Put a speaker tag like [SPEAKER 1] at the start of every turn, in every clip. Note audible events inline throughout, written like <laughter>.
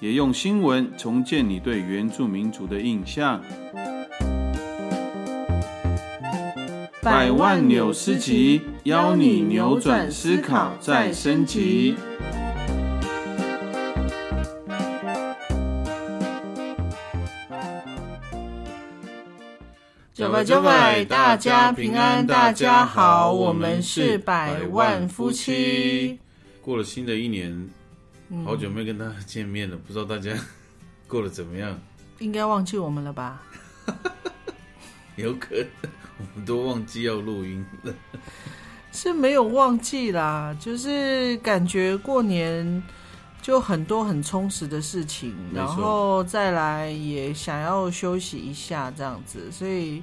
[SPEAKER 1] 也用新闻重建你对原住民族的印象。百万纽斯集，邀你扭转思考，再升级。
[SPEAKER 2] 九百九百，大家平安，大家好，我们是百万夫妻。
[SPEAKER 1] 过了新的一年，好久没跟大家见面了，不知道大家 <laughs> 过得怎么样？
[SPEAKER 2] 应该忘记我们了吧？<laughs>
[SPEAKER 1] 有可能，我们都忘记要录音了。<laughs>
[SPEAKER 2] 是没有忘记啦，就是感觉过年就很多很充实的事情，然后再来也想要休息一下这样子，所以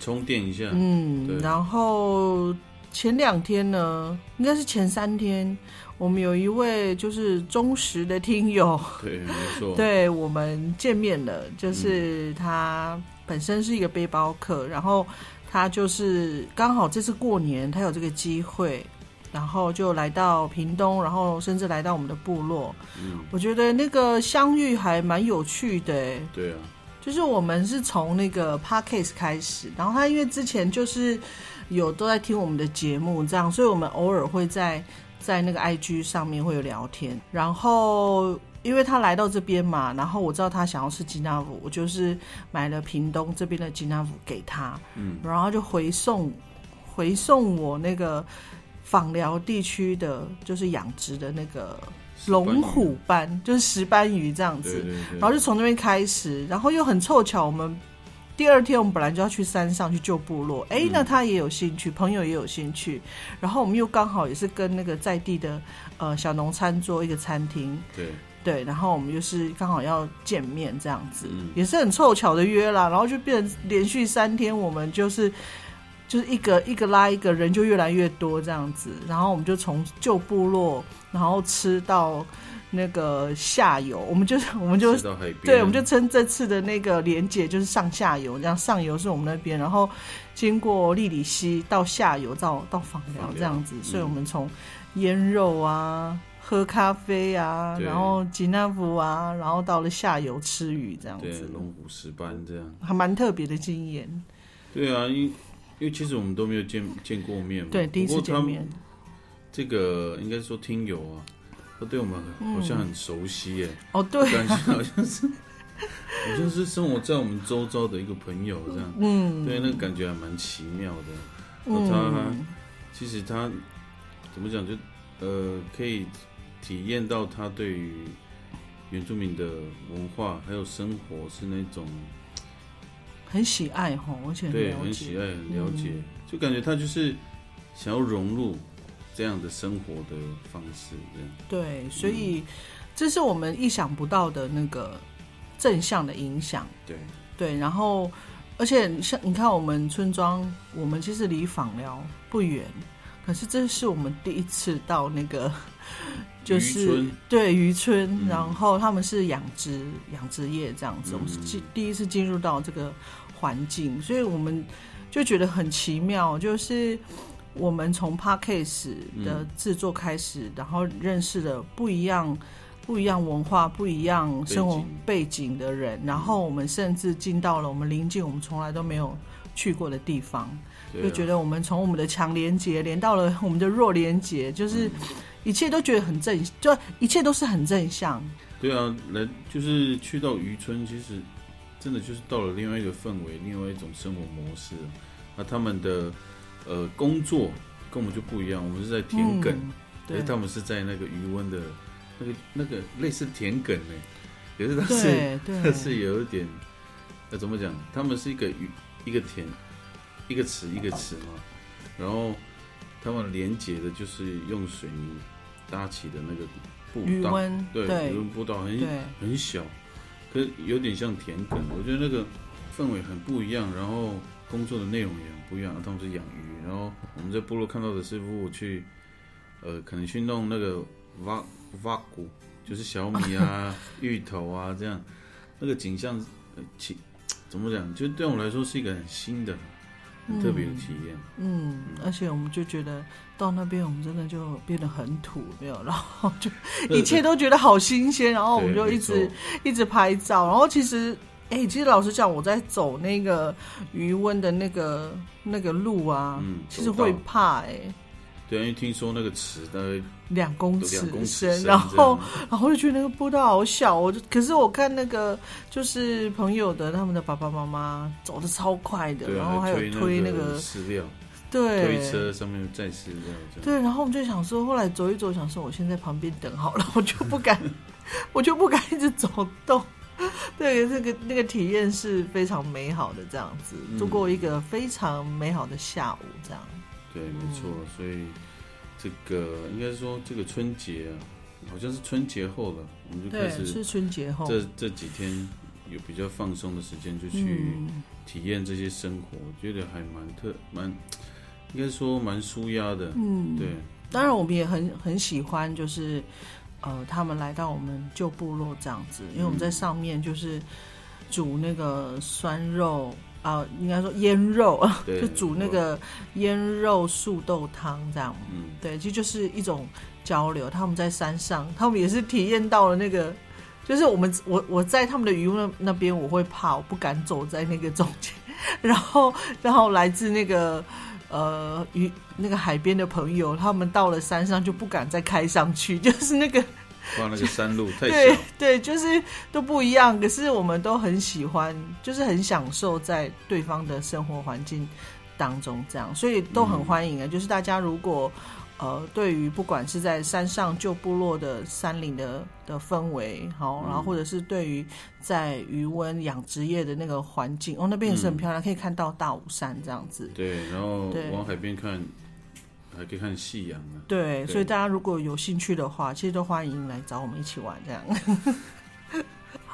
[SPEAKER 1] 充电一下。
[SPEAKER 2] 嗯，然后前两天呢，应该是前三天，我们有一位就是忠实的听友，<laughs>
[SPEAKER 1] 对，没错，<laughs>
[SPEAKER 2] 对我们见面了，就是他本身是一个背包客，然后。他就是刚好这次过年，他有这个机会，然后就来到屏东，然后甚至来到我们的部落。嗯，我觉得那个相遇还蛮有趣的。
[SPEAKER 1] 对啊，
[SPEAKER 2] 就是我们是从那个 podcast 开始，然后他因为之前就是有都在听我们的节目，这样，所以我们偶尔会在在那个 IG 上面会有聊天，然后。因为他来到这边嘛，然后我知道他想要吃吉纳福，我就是买了屏东这边的吉纳福给他，嗯，然后就回送回送我那个访寮地区的，就是养殖的那个龙虎斑，就是石斑鱼这样子，然后就从那边开始，然后又很凑巧，我们第二天我们本来就要去山上去救部落，哎，那他也有兴趣，朋友也有兴趣，然后我们又刚好也是跟那个在地的呃小农餐桌一个餐厅，
[SPEAKER 1] 对。
[SPEAKER 2] 对，然后我们就是刚好要见面这样子，也是很凑巧的约啦。然后就变成连续三天，我们就是就是一个一个拉一个人就越来越多这样子。然后我们就从旧部落，然后吃到那个下游，我们就是我们就对，我们就称这次的那个连接就是上下游，这样上游是我们那边，然后经过利里溪到下游到到访寮这样子。所以我们从腌肉啊。喝咖啡啊，然后吉纳福啊，然后到了下游吃鱼这样子，
[SPEAKER 1] 龙虎石斑这样，
[SPEAKER 2] 还蛮特别的经验。
[SPEAKER 1] 对啊，因因为其实我们都没有见见过面嘛，
[SPEAKER 2] 对，第一次见面。
[SPEAKER 1] 这个应该说听友啊，都对我们好像很熟悉耶。
[SPEAKER 2] 哦，对，
[SPEAKER 1] 感觉好像是好像是生活在我们周遭的一个朋友这样。嗯，对，那个感觉还蛮奇妙的。嗯，他其实他怎么讲就呃可以。体验到他对于原住民的文化还有生活是那种
[SPEAKER 2] 很喜爱哈，而且
[SPEAKER 1] 对很喜爱很了解，就感觉他就是想要融入这样的生活的方式，这样
[SPEAKER 2] 对，所以这是我们意想不到的那个正向的影响，
[SPEAKER 1] 对
[SPEAKER 2] 对，然后而且像你看，我们村庄，我们其实离访疗不远，可是这是我们第一次到那个。<laughs> 就是对渔村，然后他们是养殖养殖业这样子，我们是进第一次进入到这个环境，所以我们就觉得很奇妙。就是我们从 p a r k a s 的制作开始，然后认识了不一样不一样文化、不一样生活背景的人，然后我们甚至进到了我们临近我们从来都没有去过的地方，就觉得我们从我们的强连接连到了我们的弱连接，就是。一切都觉得很正，就一切都是很正向。
[SPEAKER 1] 对啊，来就是去到渔村，其实真的就是到了另外一个氛围，另外一种生活模式。那他们的呃工作跟我们就不一样，我们是在田埂，可是他们是在那个余温的那个那个类似田埂呢，可是它是它是有一点，那怎么讲？他们是一个鱼一个田一个池一个池嘛，然后他们连接的就是用水泥。搭起的那个步道，对，余温步道很很小，可是有点像田埂。我觉得那个氛围很不一样，然后工作的内容也很不一样。他们是养鱼，然后我们在部落看到的师傅去，呃，可能去弄那个挖挖谷，就是小米啊、<laughs> 芋头啊这样，那个景象，呃，其怎么讲，就对我来说是一个很新的。很特别的体验，
[SPEAKER 2] 嗯，而且我们就觉得到那边，我们真的就变得很土，没有，然后就一切都觉得好新鲜，然后我们就一直一直拍照，然后其实，哎，其实老实讲，我在走那个余温的那个那个路啊，嗯，其实会怕，哎。
[SPEAKER 1] 对，因为听说那个池大概
[SPEAKER 2] 两公尺深，然后然后就觉得那个步道好小，我就可是我看那个就是朋友的他们的爸爸妈妈走的超快的，然后还有推那个
[SPEAKER 1] 饲料，
[SPEAKER 2] 对，
[SPEAKER 1] 推车上面载饲料，
[SPEAKER 2] 对，然后我们就想说，后来走一走，想说我先在旁边等好了，我就不敢，<laughs> 我就不敢一直走动。<laughs> 对，这个那个体验是非常美好的，这样子度过一个非常美好的下午，这样。
[SPEAKER 1] 对，没错，所以这个应该说这个春节啊，好像是春节后了，我们就开始
[SPEAKER 2] 是春节后，
[SPEAKER 1] 这这几天有比较放松的时间，就去体验这些生活，我觉得还蛮特蛮，应该说蛮舒压的。嗯，对。
[SPEAKER 2] 当然，我们也很很喜欢，就是呃，他们来到我们旧部落这样子，因为我们在上面就是煮那个酸肉。啊，应该说腌肉，<laughs> 就煮那个腌肉素豆汤这样。嗯，对，其实就是一种交流。他们在山上，他们也是体验到了那个，就是我们我我在他们的渔那那边，我会怕，我不敢走在那个中间。<laughs> 然后，然后来自那个呃与那个海边的朋友，他们到了山上就不敢再开上去，<laughs> 就是那个。
[SPEAKER 1] 哇那个山路太
[SPEAKER 2] 对对，就是都不一样。可是我们都很喜欢，就是很享受在对方的生活环境当中这样，所以都很欢迎啊。就是大家如果呃，对于不管是在山上旧部落的山林的的氛围，好，然后或者是对于在余温养殖业的那个环境，哦，那边也是很漂亮，可以看到大武山这样子。
[SPEAKER 1] 对，然后往海边看。还可以看夕阳啊！
[SPEAKER 2] 对，所以大家如果有兴趣的话，其实都欢迎来找我们一起玩。这样，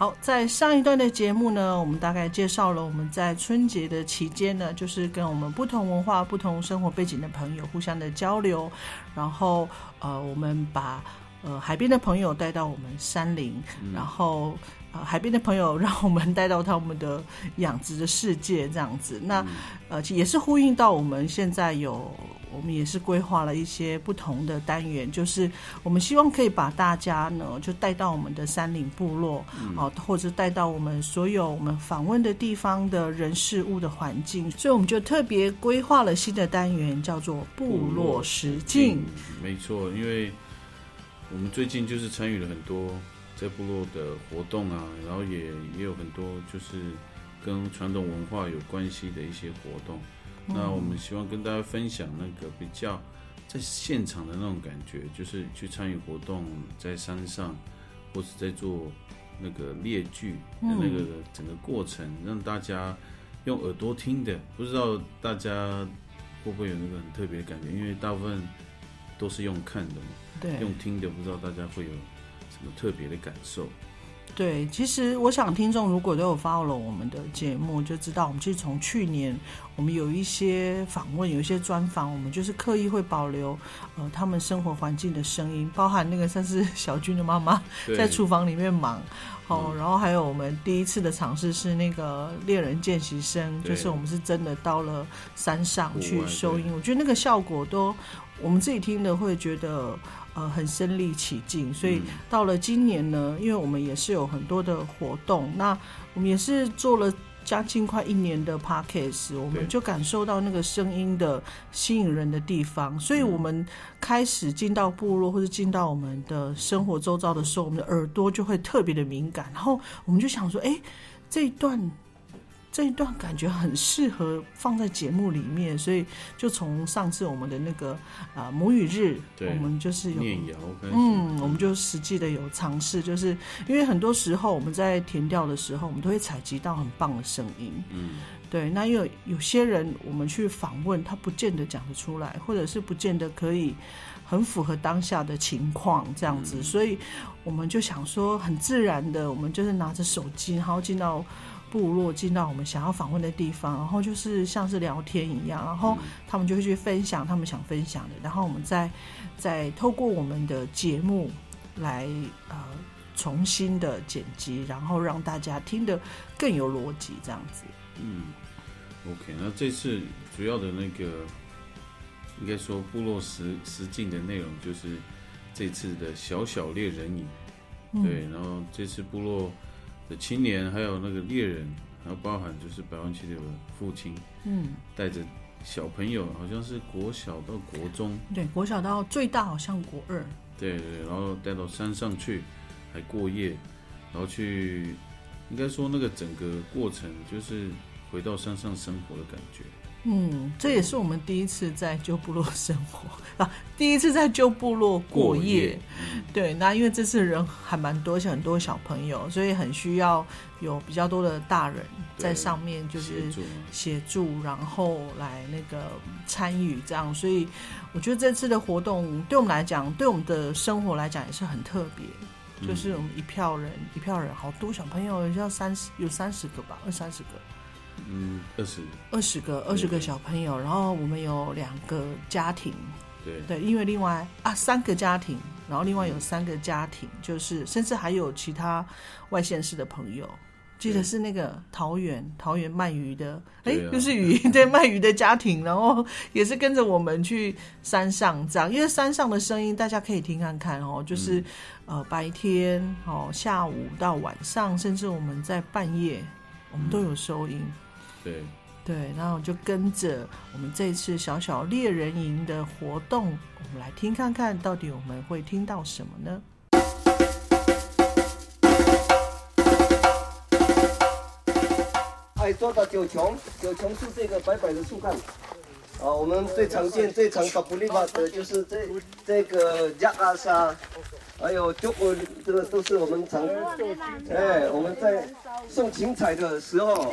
[SPEAKER 2] 好，在上一段的节目呢，我们大概介绍了我们在春节的期间呢，就是跟我们不同文化、不同生活背景的朋友互相的交流，然后呃，我们把呃海边的朋友带到我们山林，然后呃海边的朋友让我们带到他们的养殖的世界，这样子。那呃，也是呼应到我们现在有。我们也是规划了一些不同的单元，就是我们希望可以把大家呢，就带到我们的山岭部落，哦，或者带到我们所有我们访问的地方的人事物的环境，所以我们就特别规划了新的单元，叫做部落实境。
[SPEAKER 1] 没错，因为我们最近就是参与了很多在部落的活动啊，然后也也有很多就是跟传统文化有关系的一些活动。那我们希望跟大家分享那个比较在现场的那种感觉，就是去参与活动，在山上，或是在做那个列剧的那个整个过程，让大家用耳朵听的，不知道大家会不会有那个很特别的感觉？因为大部分都是用看的嘛，
[SPEAKER 2] 对，
[SPEAKER 1] 用听的，不知道大家会有什么特别的感受。
[SPEAKER 2] 对，其实我想听众如果都有 follow 我们的节目，就知道我们其实从去年我们有一些访问，有一些专访，我们就是刻意会保留呃他们生活环境的声音，包含那个算是小军的妈妈在厨房里面忙，哦，然后还有我们第一次的尝试是那个猎人见习生，就是我们是真的到了山上去收音，我觉得那个效果都我们自己听的会觉得。呃，很身临其境，所以到了今年呢，因为我们也是有很多的活动，那我们也是做了将近快一年的 podcast，我们就感受到那个声音的吸引人的地方，所以我们开始进到部落或者进到我们的生活周遭的时候，我们的耳朵就会特别的敏感，然后我们就想说，哎，这一段。这一段感觉很适合放在节目里面，所以就从上次我们的那个啊母语日，我们就是有，嗯，我们就实际的有尝试，就是因为很多时候我们在填调的时候，我们都会采集到很棒的声音，嗯，对，那因为有些人我们去访问，他不见得讲得出来，或者是不见得可以很符合当下的情况这样子，所以我们就想说很自然的，我们就是拿着手机，然后进到。部落，进到我们想要访问的地方，然后就是像是聊天一样，然后他们就会去分享他们想分享的，然后我们再再透过我们的节目来呃重新的剪辑，然后让大家听得更有逻辑，这样子。
[SPEAKER 1] 嗯，OK，那这次主要的那个应该说部落实实境的内容就是这次的小小猎人影。对，然后这次部落的青年，还有那个猎人，还有包含就是百万七的父亲，嗯，带着小朋友，好像是国小到国中，
[SPEAKER 2] 对，国小到最大好像国二，
[SPEAKER 1] 对对，然后带到山上去，还过夜，然后去，应该说那个整个过程就是回到山上生活的感觉。
[SPEAKER 2] 嗯，这也是我们第一次在旧部落生活 <laughs> 啊，第一次在旧部落过夜。对，那因为这次人还蛮多，而且很多小朋友，所以很需要有比较多的大人在上面，就是协助，然后来那个参与这样。所以我觉得这次的活动对我们来讲，对我们的生活来讲也是很特别。就是我们一票人，一票人，好多小朋友，要三十，有三十个吧，二三十个。
[SPEAKER 1] 嗯，二十。
[SPEAKER 2] 二十个二十个小朋友，然后我们有两个家庭，
[SPEAKER 1] 对。
[SPEAKER 2] 对，因为另外啊三个家庭，然后另外有三个家庭，就是甚至还有其他外县市的朋友，记得是那个桃园桃园卖鱼的，哎，就是鱼 <laughs> 对卖鱼的家庭，然后也是跟着我们去山上这样，因为山上的声音大家可以听看看哦，就是呃白天哦下午到晚上，甚至我们在半夜，我们都有收音。
[SPEAKER 1] 对
[SPEAKER 2] 对，然后就跟着我们这次小小猎人营的活动，我们来听看看到底我们会听到什么呢？
[SPEAKER 3] 哎，做到九琼，九琼是这个白白的树干。啊，我们最常见、最常搞不利法的就是这这个亚阿沙，还有就我这个都是我们常，哎，我们在送芹菜的时候，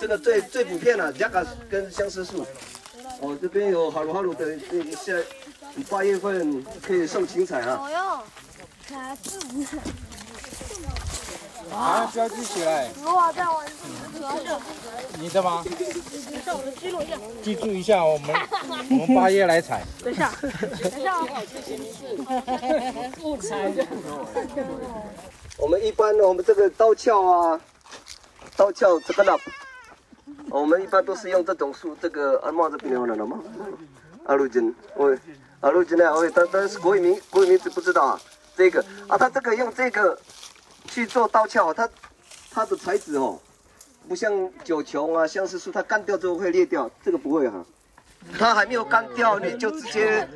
[SPEAKER 3] 这个最最普遍了，加卡跟相思树。哦，这边有哈鲁哈鲁的，这下八月份可以送芹菜啊。哦哟，卡住。
[SPEAKER 4] 啊！标记起来。你的吗？记录一下。记住一下，我们我们八月来采。
[SPEAKER 5] 等一下，等一下。
[SPEAKER 3] 我们一般我们这个刀鞘啊，刀鞘这个呢，我们一般都是用这种树，这个阿茂这边有了吗？阿鲁金，喂，阿鲁金呢？喂，但但是国语名国语名字不知道啊。这个啊，他这个用这个。去做刀鞘，它它的材质哦，不像九琼啊、相思树，它干掉之后会裂掉，这个不会哈。它还没有干掉，你就直接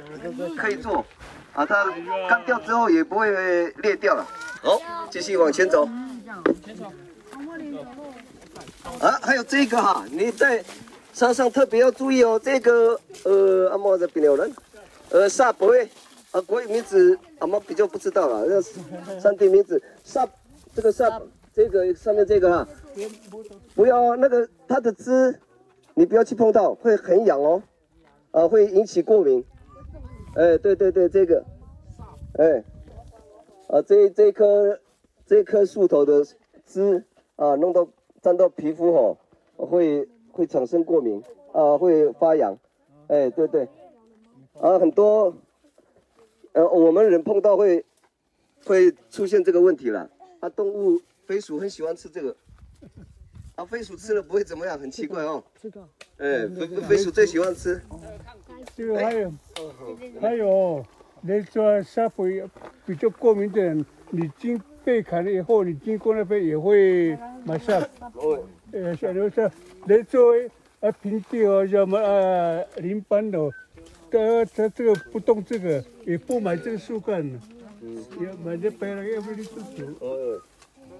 [SPEAKER 3] 可以做啊。它干掉之后也不会裂掉了。好，继续往前走。啊，还有这个哈，你在山上特别要注意哦。这个呃，阿莫的比鸟人，呃，萨博，啊，国语名字阿莫比较不知道了，那山地名字上。这个上这个上面这个哈，不要那个它的枝，你不要去碰到，会很痒哦，啊，会引起过敏。哎，对对对，这个，哎，啊，这这棵这棵树头的枝啊，弄到沾到皮肤哦，会会产生过敏啊，会发痒。哎，对对，啊，很多，呃，我们人碰到会会出现这个问题了。啊，动物飞鼠很喜欢吃这个，啊，飞鼠吃了不会怎么样，很奇怪哦。知道。哎，飞飞鼠最喜欢吃。
[SPEAKER 4] 这个还有，还有，你说沙肥比较过敏的人，你经被砍了以后，你经过那边也会马上。哦。呃，小刘说，你作为啊平地哦，什么啊林班的，他他这个不动这个，也不买这个树干。
[SPEAKER 3] 哦，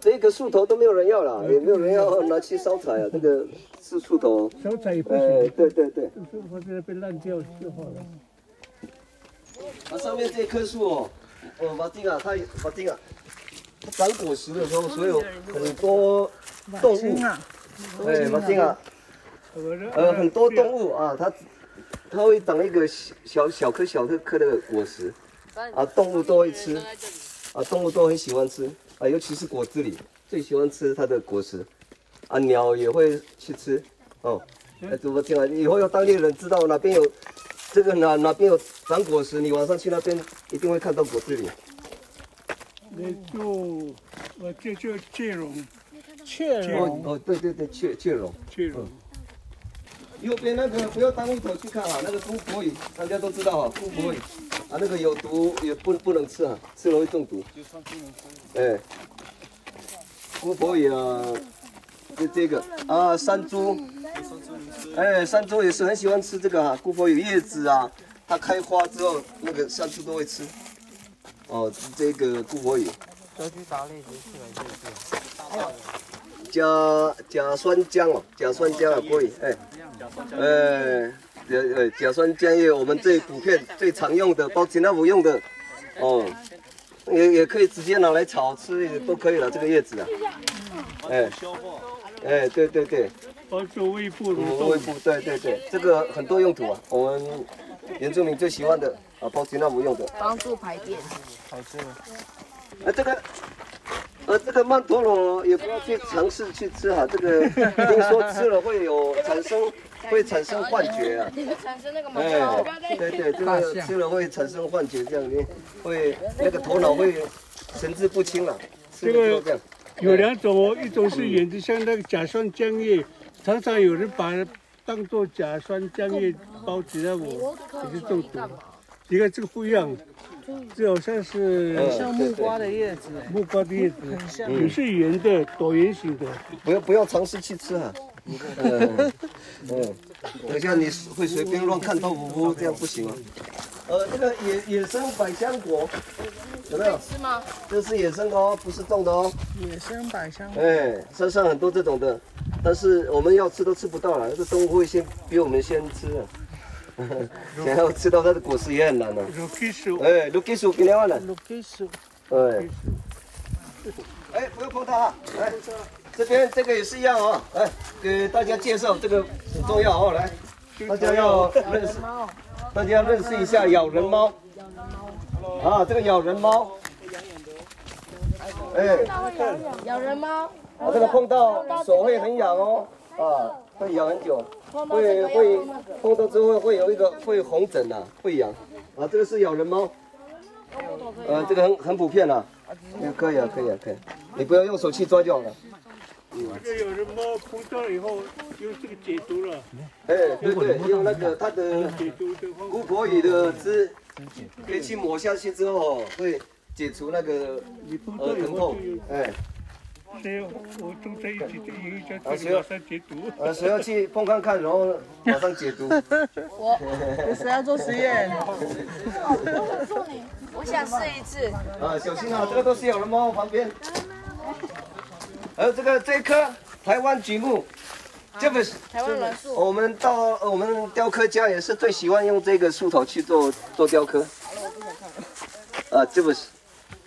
[SPEAKER 3] 这个树头都没有人要了，也没有人要拿去烧柴啊。这个是树头，
[SPEAKER 4] 烧柴也不行。
[SPEAKER 3] 对对对，
[SPEAKER 4] 树头在那边烂掉就好了。
[SPEAKER 3] 它上面这棵树哦，哦，马丁啊，它马丁啊，它长果实的时候，所有很多动物，哎，马丁啊，呃，很多动物啊，它它会长一个小小颗小颗颗的果实。啊，动物都会吃，啊，动物都很喜欢吃，啊，尤其是果子狸最喜欢吃它的果实，啊，鸟也会去吃哦。哎，怎么听啊？以后要当地人，知道哪边有这个哪哪边有长果实，你晚上去那边一定会看到果子狸。
[SPEAKER 4] 那就我这叫雀龙，
[SPEAKER 2] 雀龙
[SPEAKER 3] 哦，对对对，雀雀龙。
[SPEAKER 4] 雀龙。
[SPEAKER 3] 右边那个不要单一头去看啊，那个姑婆鱼，大家都知道啊，姑婆鱼啊，那个有毒也不不能吃啊，吃了会中毒。哎，姑婆鱼啊，就这个啊，山猪，哎，山猪也是很喜欢吃这个啊，姑婆鱼叶子啊，它开花之后，那个山猪都会吃。哦，这个姑婆鱼。
[SPEAKER 5] 要去打猎去。
[SPEAKER 3] 甲甲酸浆哦，甲酸浆啊，可以，哎，哎，甲呃甲酸浆叶，我们最普遍、最常用的，包其他不用的，哦，也也可以直接拿来炒吃，也都可以了，这个叶子啊，哎，哎，对对对，
[SPEAKER 4] 帮助胃部蠕
[SPEAKER 3] 嗯，
[SPEAKER 4] 动
[SPEAKER 3] 胃。部，对对对，这个很多用途啊，我们原住民最喜欢的啊，包其他不用的，
[SPEAKER 6] 帮助排便。
[SPEAKER 5] 好吃。
[SPEAKER 3] 啊，这个，呃，这个曼陀罗也不要去尝试去吃哈、这个听说吃了会有产生 <laughs> 会产生幻觉啊。
[SPEAKER 6] 产生那个毛
[SPEAKER 3] 对对，这个吃了会产生幻觉，这样你会那个头脑会神志不清了。这样，
[SPEAKER 4] 有两种哦，一种是演的像那个甲酸浆液，常常有人把它当做甲酸浆液包起来我也是中毒。你看这个不一样，这好像是
[SPEAKER 3] 很
[SPEAKER 2] 像木瓜的叶子，
[SPEAKER 4] 木瓜的叶子，
[SPEAKER 2] 很像。
[SPEAKER 4] 有是圆的，椭圆形的。
[SPEAKER 3] 不要不要尝试去吃啊、<laughs> 嗯嗯，等一下你会随便乱看豆腐不，这样不行啊。呃，这个野野生百香果有没有？
[SPEAKER 6] 吃吗？
[SPEAKER 3] 这是野生的哦，不是种的哦。
[SPEAKER 2] 野生百香果
[SPEAKER 3] 哎，山上很多这种的，但是我们要吃都吃不到了，这动物会先比我们先吃啊。<laughs> 想要吃到它的果实也很难了、啊。
[SPEAKER 4] 有技术，
[SPEAKER 3] 哎，六给手给两万了。哎，不要碰它啊！来，这边这个也是一样哦。来，给大家介绍这个很重要哦。来，大家要认识，大家要认识一下咬人猫。啊，这个咬人猫。哎，
[SPEAKER 6] 咬人猫？
[SPEAKER 3] 啊，这个碰到手会很痒哦，啊，会痒很久，会会碰到之后会有一个会红疹呐、会痒。啊，这个是咬人猫，呃，这个很很普遍啦、也可以啊，可以啊，可以。你不要用手去抓就好了。
[SPEAKER 4] 这个有人猫碰到了以后用这个解毒了，
[SPEAKER 3] 哎，对对，用那个它的姑婆鱼的汁，可以去抹下去之后会解除那个呃疼痛。哎，
[SPEAKER 4] 谁要我种在一起，这有一家
[SPEAKER 3] 啊谁要
[SPEAKER 4] 这里马上解毒。
[SPEAKER 3] 呃，谁要去碰看看，然后马上解毒。
[SPEAKER 2] 我谁要做实验？
[SPEAKER 6] 我想试一次。
[SPEAKER 3] 啊，小心啊，这个都是有人猫旁边。还有这个这一棵台湾榉木，这个是
[SPEAKER 6] 台湾栾树。
[SPEAKER 3] 我们到呃我们雕刻家也是最喜欢用这个树头去做做雕刻。啊，这个是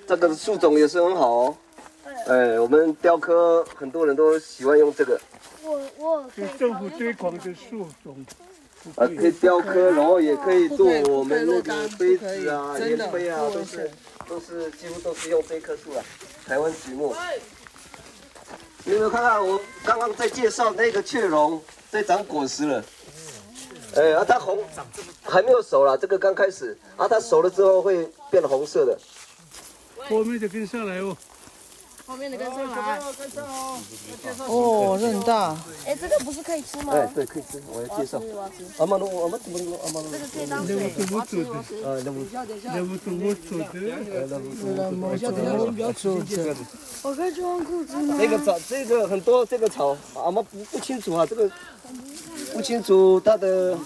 [SPEAKER 3] 这个树种也是很好哦。哎，我们雕刻很多人都喜欢用这个
[SPEAKER 6] 我我
[SPEAKER 4] 是政府推广的树种，
[SPEAKER 3] 啊，可以雕刻，然后也可以做我们那个杯子啊、
[SPEAKER 2] 真的
[SPEAKER 3] 烟杯啊，都是都是几乎都是用这棵树啊，台湾榉木。你有没有看看我刚刚在介绍那个雀榕在长果实了？哎，啊，它红还没有熟了，这个刚开始，啊，它熟了之后会变红色的。
[SPEAKER 4] 后面的跟上来哦。
[SPEAKER 6] 后面的跟上来。
[SPEAKER 2] 哦，这很大。
[SPEAKER 6] 哎，这个不是可以吃吗？
[SPEAKER 3] 哎，对，可以吃，我要介绍。阿妈侬，阿妈怎么弄？阿妈侬。
[SPEAKER 6] 这个可以当水。
[SPEAKER 4] 我怎么做的？
[SPEAKER 3] 啊，那么，
[SPEAKER 4] 那我怎么做的？
[SPEAKER 2] 不要做这
[SPEAKER 6] 我可以穿裤子吗？
[SPEAKER 3] 这个草，这个很多这个草，阿妈不不清楚啊，这个不清楚它的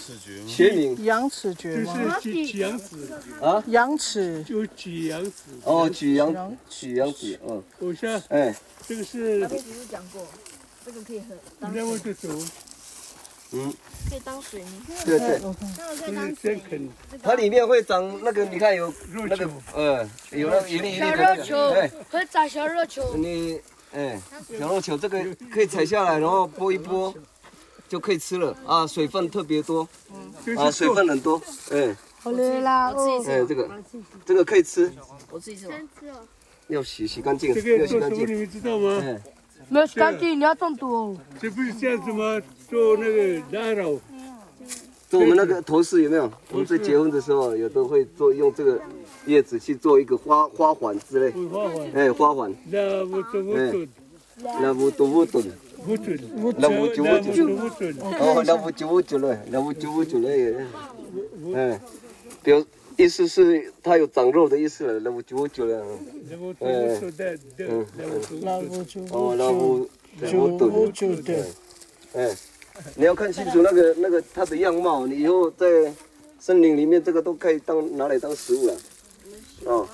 [SPEAKER 3] 学名？
[SPEAKER 2] 羊齿蕨
[SPEAKER 4] 就
[SPEAKER 2] 吗？
[SPEAKER 4] 是几几阳子，
[SPEAKER 3] 啊。
[SPEAKER 2] 羊齿。
[SPEAKER 4] 就举羊子。
[SPEAKER 3] 哦，举羊举羊子，嗯，
[SPEAKER 4] 我下
[SPEAKER 3] 哎，
[SPEAKER 4] 这个是
[SPEAKER 6] 只是讲过，这个可以喝，
[SPEAKER 4] 那我就走，
[SPEAKER 6] 可以当水泥。
[SPEAKER 3] 对对，它里面会长那个，你看有那个
[SPEAKER 4] 肉球，，
[SPEAKER 3] 呃，有那个一粒一粒
[SPEAKER 6] 小肉球。
[SPEAKER 3] 可
[SPEAKER 6] 以长小肉球。
[SPEAKER 3] 你，哎，小肉球这个可以采下来，然后剥一剥，就可以吃了。啊，水分特别多。啊，水分很多，哎，
[SPEAKER 6] 我自己
[SPEAKER 3] 哎，
[SPEAKER 6] 吃，
[SPEAKER 3] 这个这个可以吃，
[SPEAKER 6] 我自己吃。哦。
[SPEAKER 3] 要洗洗干净，要洗干净。
[SPEAKER 4] 你，们知道吗？
[SPEAKER 3] 哎，
[SPEAKER 6] 没有洗干净，你要中毒哦。
[SPEAKER 4] 这不是像什么做那个打扰，
[SPEAKER 3] 做我们那个头饰有没有？我们在结婚的时候，有的会做用这个叶子去做一个花花环之类，
[SPEAKER 4] 会花环，
[SPEAKER 3] 哎，花环，
[SPEAKER 4] 那不都不懂，
[SPEAKER 3] 那不都不准，
[SPEAKER 4] 不准，
[SPEAKER 3] 那不就
[SPEAKER 4] 那
[SPEAKER 3] 不准，
[SPEAKER 4] 不准，
[SPEAKER 3] 哦，那不就不准了，那不就不准了，哎，表意思是它有长肉的意思了，那不就不准了，
[SPEAKER 4] 那不准不准的，
[SPEAKER 3] 嗯，
[SPEAKER 4] 那不准。
[SPEAKER 3] 哦，那不就不准。
[SPEAKER 2] 就对，
[SPEAKER 3] 哎，你要看清楚那个那个它的样貌，你以后在森林里面，这个都可以当拿来当食物了。哦，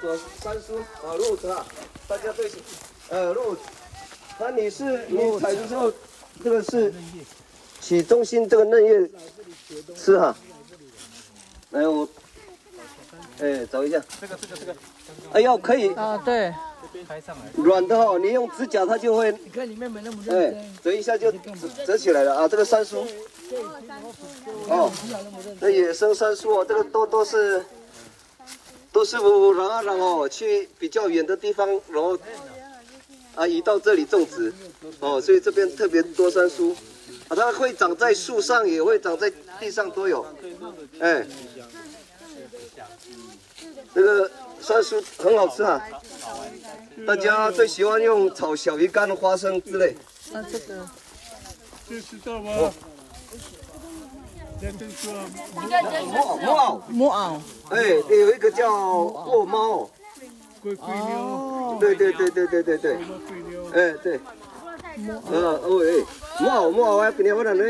[SPEAKER 3] 做三叔啊，肉子啊，大家对，呃，肉子，那你是你采的时候，这个是起中心这个嫩叶吃哈。来我，哎，找一下。这个这个这个。哎呦，可以
[SPEAKER 2] 啊，对，
[SPEAKER 3] 软的哈，你用指甲它就会
[SPEAKER 2] 你看里面没那么
[SPEAKER 3] 哎
[SPEAKER 2] 认真，，
[SPEAKER 3] 折一下就折折起来了啊！这个三叔，哦，这野生三叔哦，这个都都是都是我让啊让哦，去比较远的地方，然后啊移到这里种植，哦，所以这边特别多三叔，啊，它会长在树上，也会长在地上都有，哎，这个三叔很好吃啊，大家最喜欢用炒小鱼干、花生之类。
[SPEAKER 2] 那这个。
[SPEAKER 4] 这知道吗？那就说
[SPEAKER 3] 木偶，木偶，
[SPEAKER 2] 木偶，
[SPEAKER 3] 哎，有一个叫卧猫，
[SPEAKER 4] 龟龟妞，
[SPEAKER 2] 哦，
[SPEAKER 3] 对对对对对对对，哎对，嗯哦哎，木偶木偶啊，比你我的呢，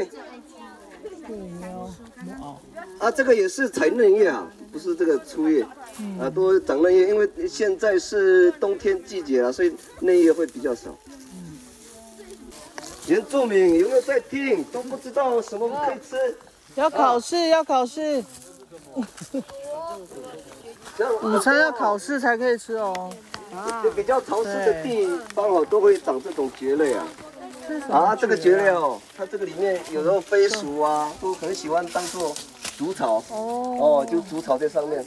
[SPEAKER 2] 木喵，木偶，
[SPEAKER 3] 啊这个也是采嫩叶啊，不是这个粗叶，啊都长嫩叶，因为现在是冬天季节啊，所以嫩叶会比较少。原住民有没有在听？都不知道什么可以吃。
[SPEAKER 2] 要考试，要考试，
[SPEAKER 3] 像 <laughs>
[SPEAKER 2] 午餐要考试才可以吃哦。
[SPEAKER 3] 就比较潮湿的地方哦，都会长这种蕨类啊。啊，这个蕨类哦，它这个里面有时候飞鼠啊，都很喜欢当做竹草。哦。就竹草在上面，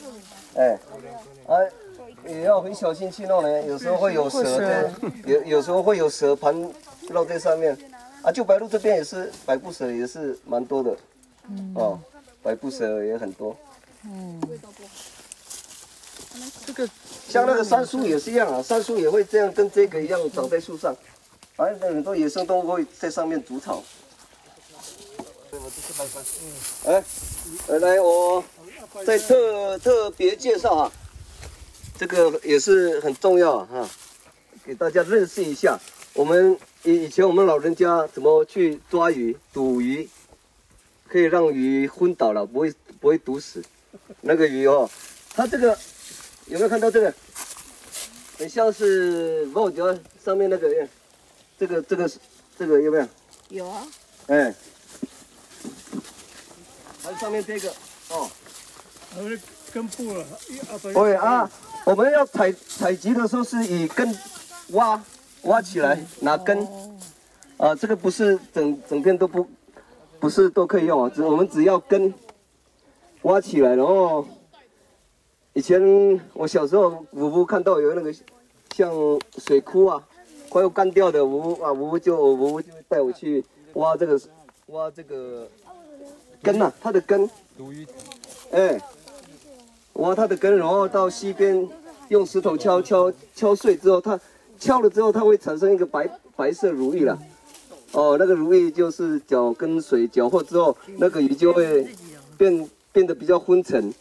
[SPEAKER 3] 哎，哎，也要很小心去弄呢。有时候会有蛇在，有有时候会有蛇盘绕在上面。啊，就白鹿这边也是百步蛇，也是蛮多的。哦，百步蛇也很多。
[SPEAKER 2] 嗯这个
[SPEAKER 3] 像那个山树也是一样啊，山树也会这样，跟这个一样长在树上，反正很多野生动物会在上面筑巢。哎，呃来，我再特特别介绍啊，这个也是很重要啊，哈给大家认识一下。我们以以前我们老人家怎么去抓鱼、捕鱼，可以让鱼昏倒了，不会不会毒死。那个鱼哦，它这个有没有看到这个？很像是帽脚上面那个，这个这个这个有没有？
[SPEAKER 6] 有啊，
[SPEAKER 3] 哎，还有上面这个哦。
[SPEAKER 4] 根部了，
[SPEAKER 3] 对啊，我们要采采集的时候是以根挖挖起来拿根，啊，这个不是整整片都不不是都可以用啊，只我们只要根挖起来，然后以前我小时候五姑看到有那个像水库啊，快要干掉的五姑啊，五姑就五姑就带我去挖这个挖这个根呐、它的根，哎。挖它的根，然后到溪边用石头敲敲敲碎之后，它敲了之后，它会产生一个白白色如意了。哦，那个如意就是搅跟水搅和之后，那个鱼就会变变得比较昏沉。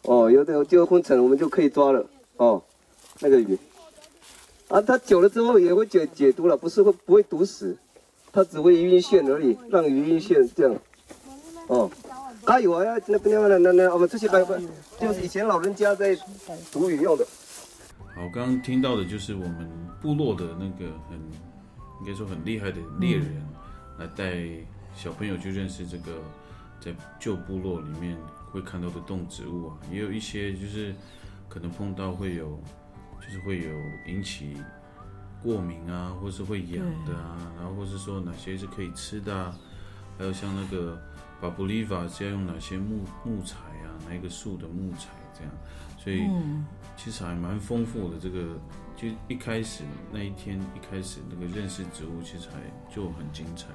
[SPEAKER 3] 哦，有的就昏沉，我们就可以抓了。哦，那个鱼。啊，它久了之后也会解解毒了，不是会不会毒死，它只会晕眩而已，让鱼晕眩这样。哦。啊有啊，那那那那我们这些白白，就是以前老人家在捕鱼用的。
[SPEAKER 1] 好，刚刚听到的就是我们部落的那个很，应该说很厉害的猎人，来带小朋友去认识这个在旧部落里面会看到的动植物啊，也有一些就是可能碰到会有，就是会有引起过敏啊，或是会痒的啊，然后或是说哪些是可以吃的啊，还有像那个巴布利法是要用哪些木木材啊，哪一个树的木材这样。所以其实还蛮丰富的。这个就一开始那一天一开始那个认识植物，其实还就很精彩。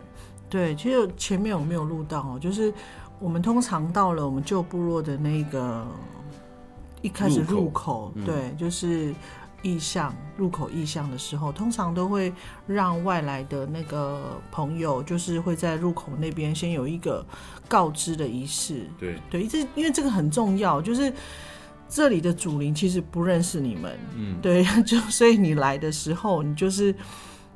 [SPEAKER 2] 对，其实前面我没有录到哦，就是我们通常到了我们旧部落的那个一开始入口，对，就是意向入口意向的时候，通常都会让外来的那个朋友，就是会在入口那边先有一个告知的仪式。
[SPEAKER 1] 对
[SPEAKER 2] 对，这因为这个很重要，就是这里的主灵其实不认识你们，嗯，对，<laughs> 就所以你来的时候，你就是。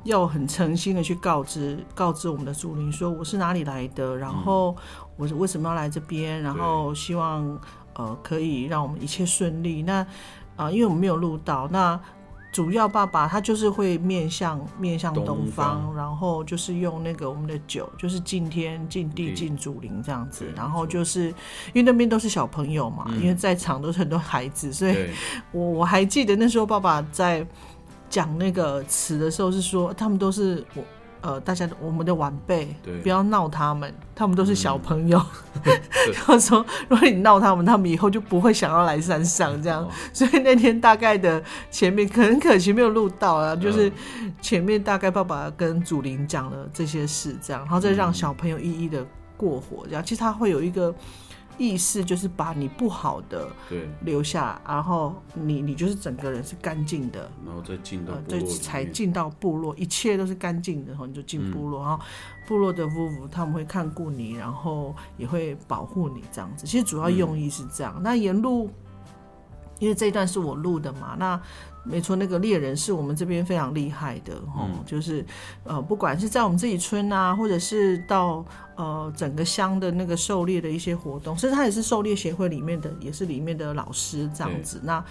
[SPEAKER 2] 要很诚心的去告知告知我们的主灵说我是哪里来的，然后我是为什么要来这边，然后希望呃可以让我们一切顺利。那啊，因为我们没有录到，那主要爸爸他就是会面向面向东方，然后就是用那个我们的酒，就是敬天敬地敬祖灵这样子，然后就是因为那边都是小朋友嘛，因为在场都是很多孩子，所以我我还记得那时候爸爸在。讲那个词的时候是说，他们都是我呃，大家我们的晚辈，不要闹他们，他们都是小朋友。<laughs> 他说，如果你闹他们，他们以后就不会想要来山上这样。所以那天大概的前面很可惜没有录到啊，就是前面大概爸爸跟祖林讲了这些事，这样，然后再让小朋友一一的过火，这样。其实他会有一个。意思就是把你不好的
[SPEAKER 1] 对
[SPEAKER 2] 留下，然后你你就是整个人是干净的，
[SPEAKER 1] 然后再进到部落，
[SPEAKER 2] 才进到部落，一切都是干净的，然后你就进部落，然后部落的夫妇他们会看顾你，然后也会保护你这样子。其实主要用意是这样。那沿路，因为这一段是我录的嘛，那。没错，那个猎人是我们这边非常厉害的哦，就是呃，不管是在我们自己村啊，或者是到呃整个乡的那个狩猎的一些活动，甚至他也是狩猎协会里面的，也是里面的老师这样子。那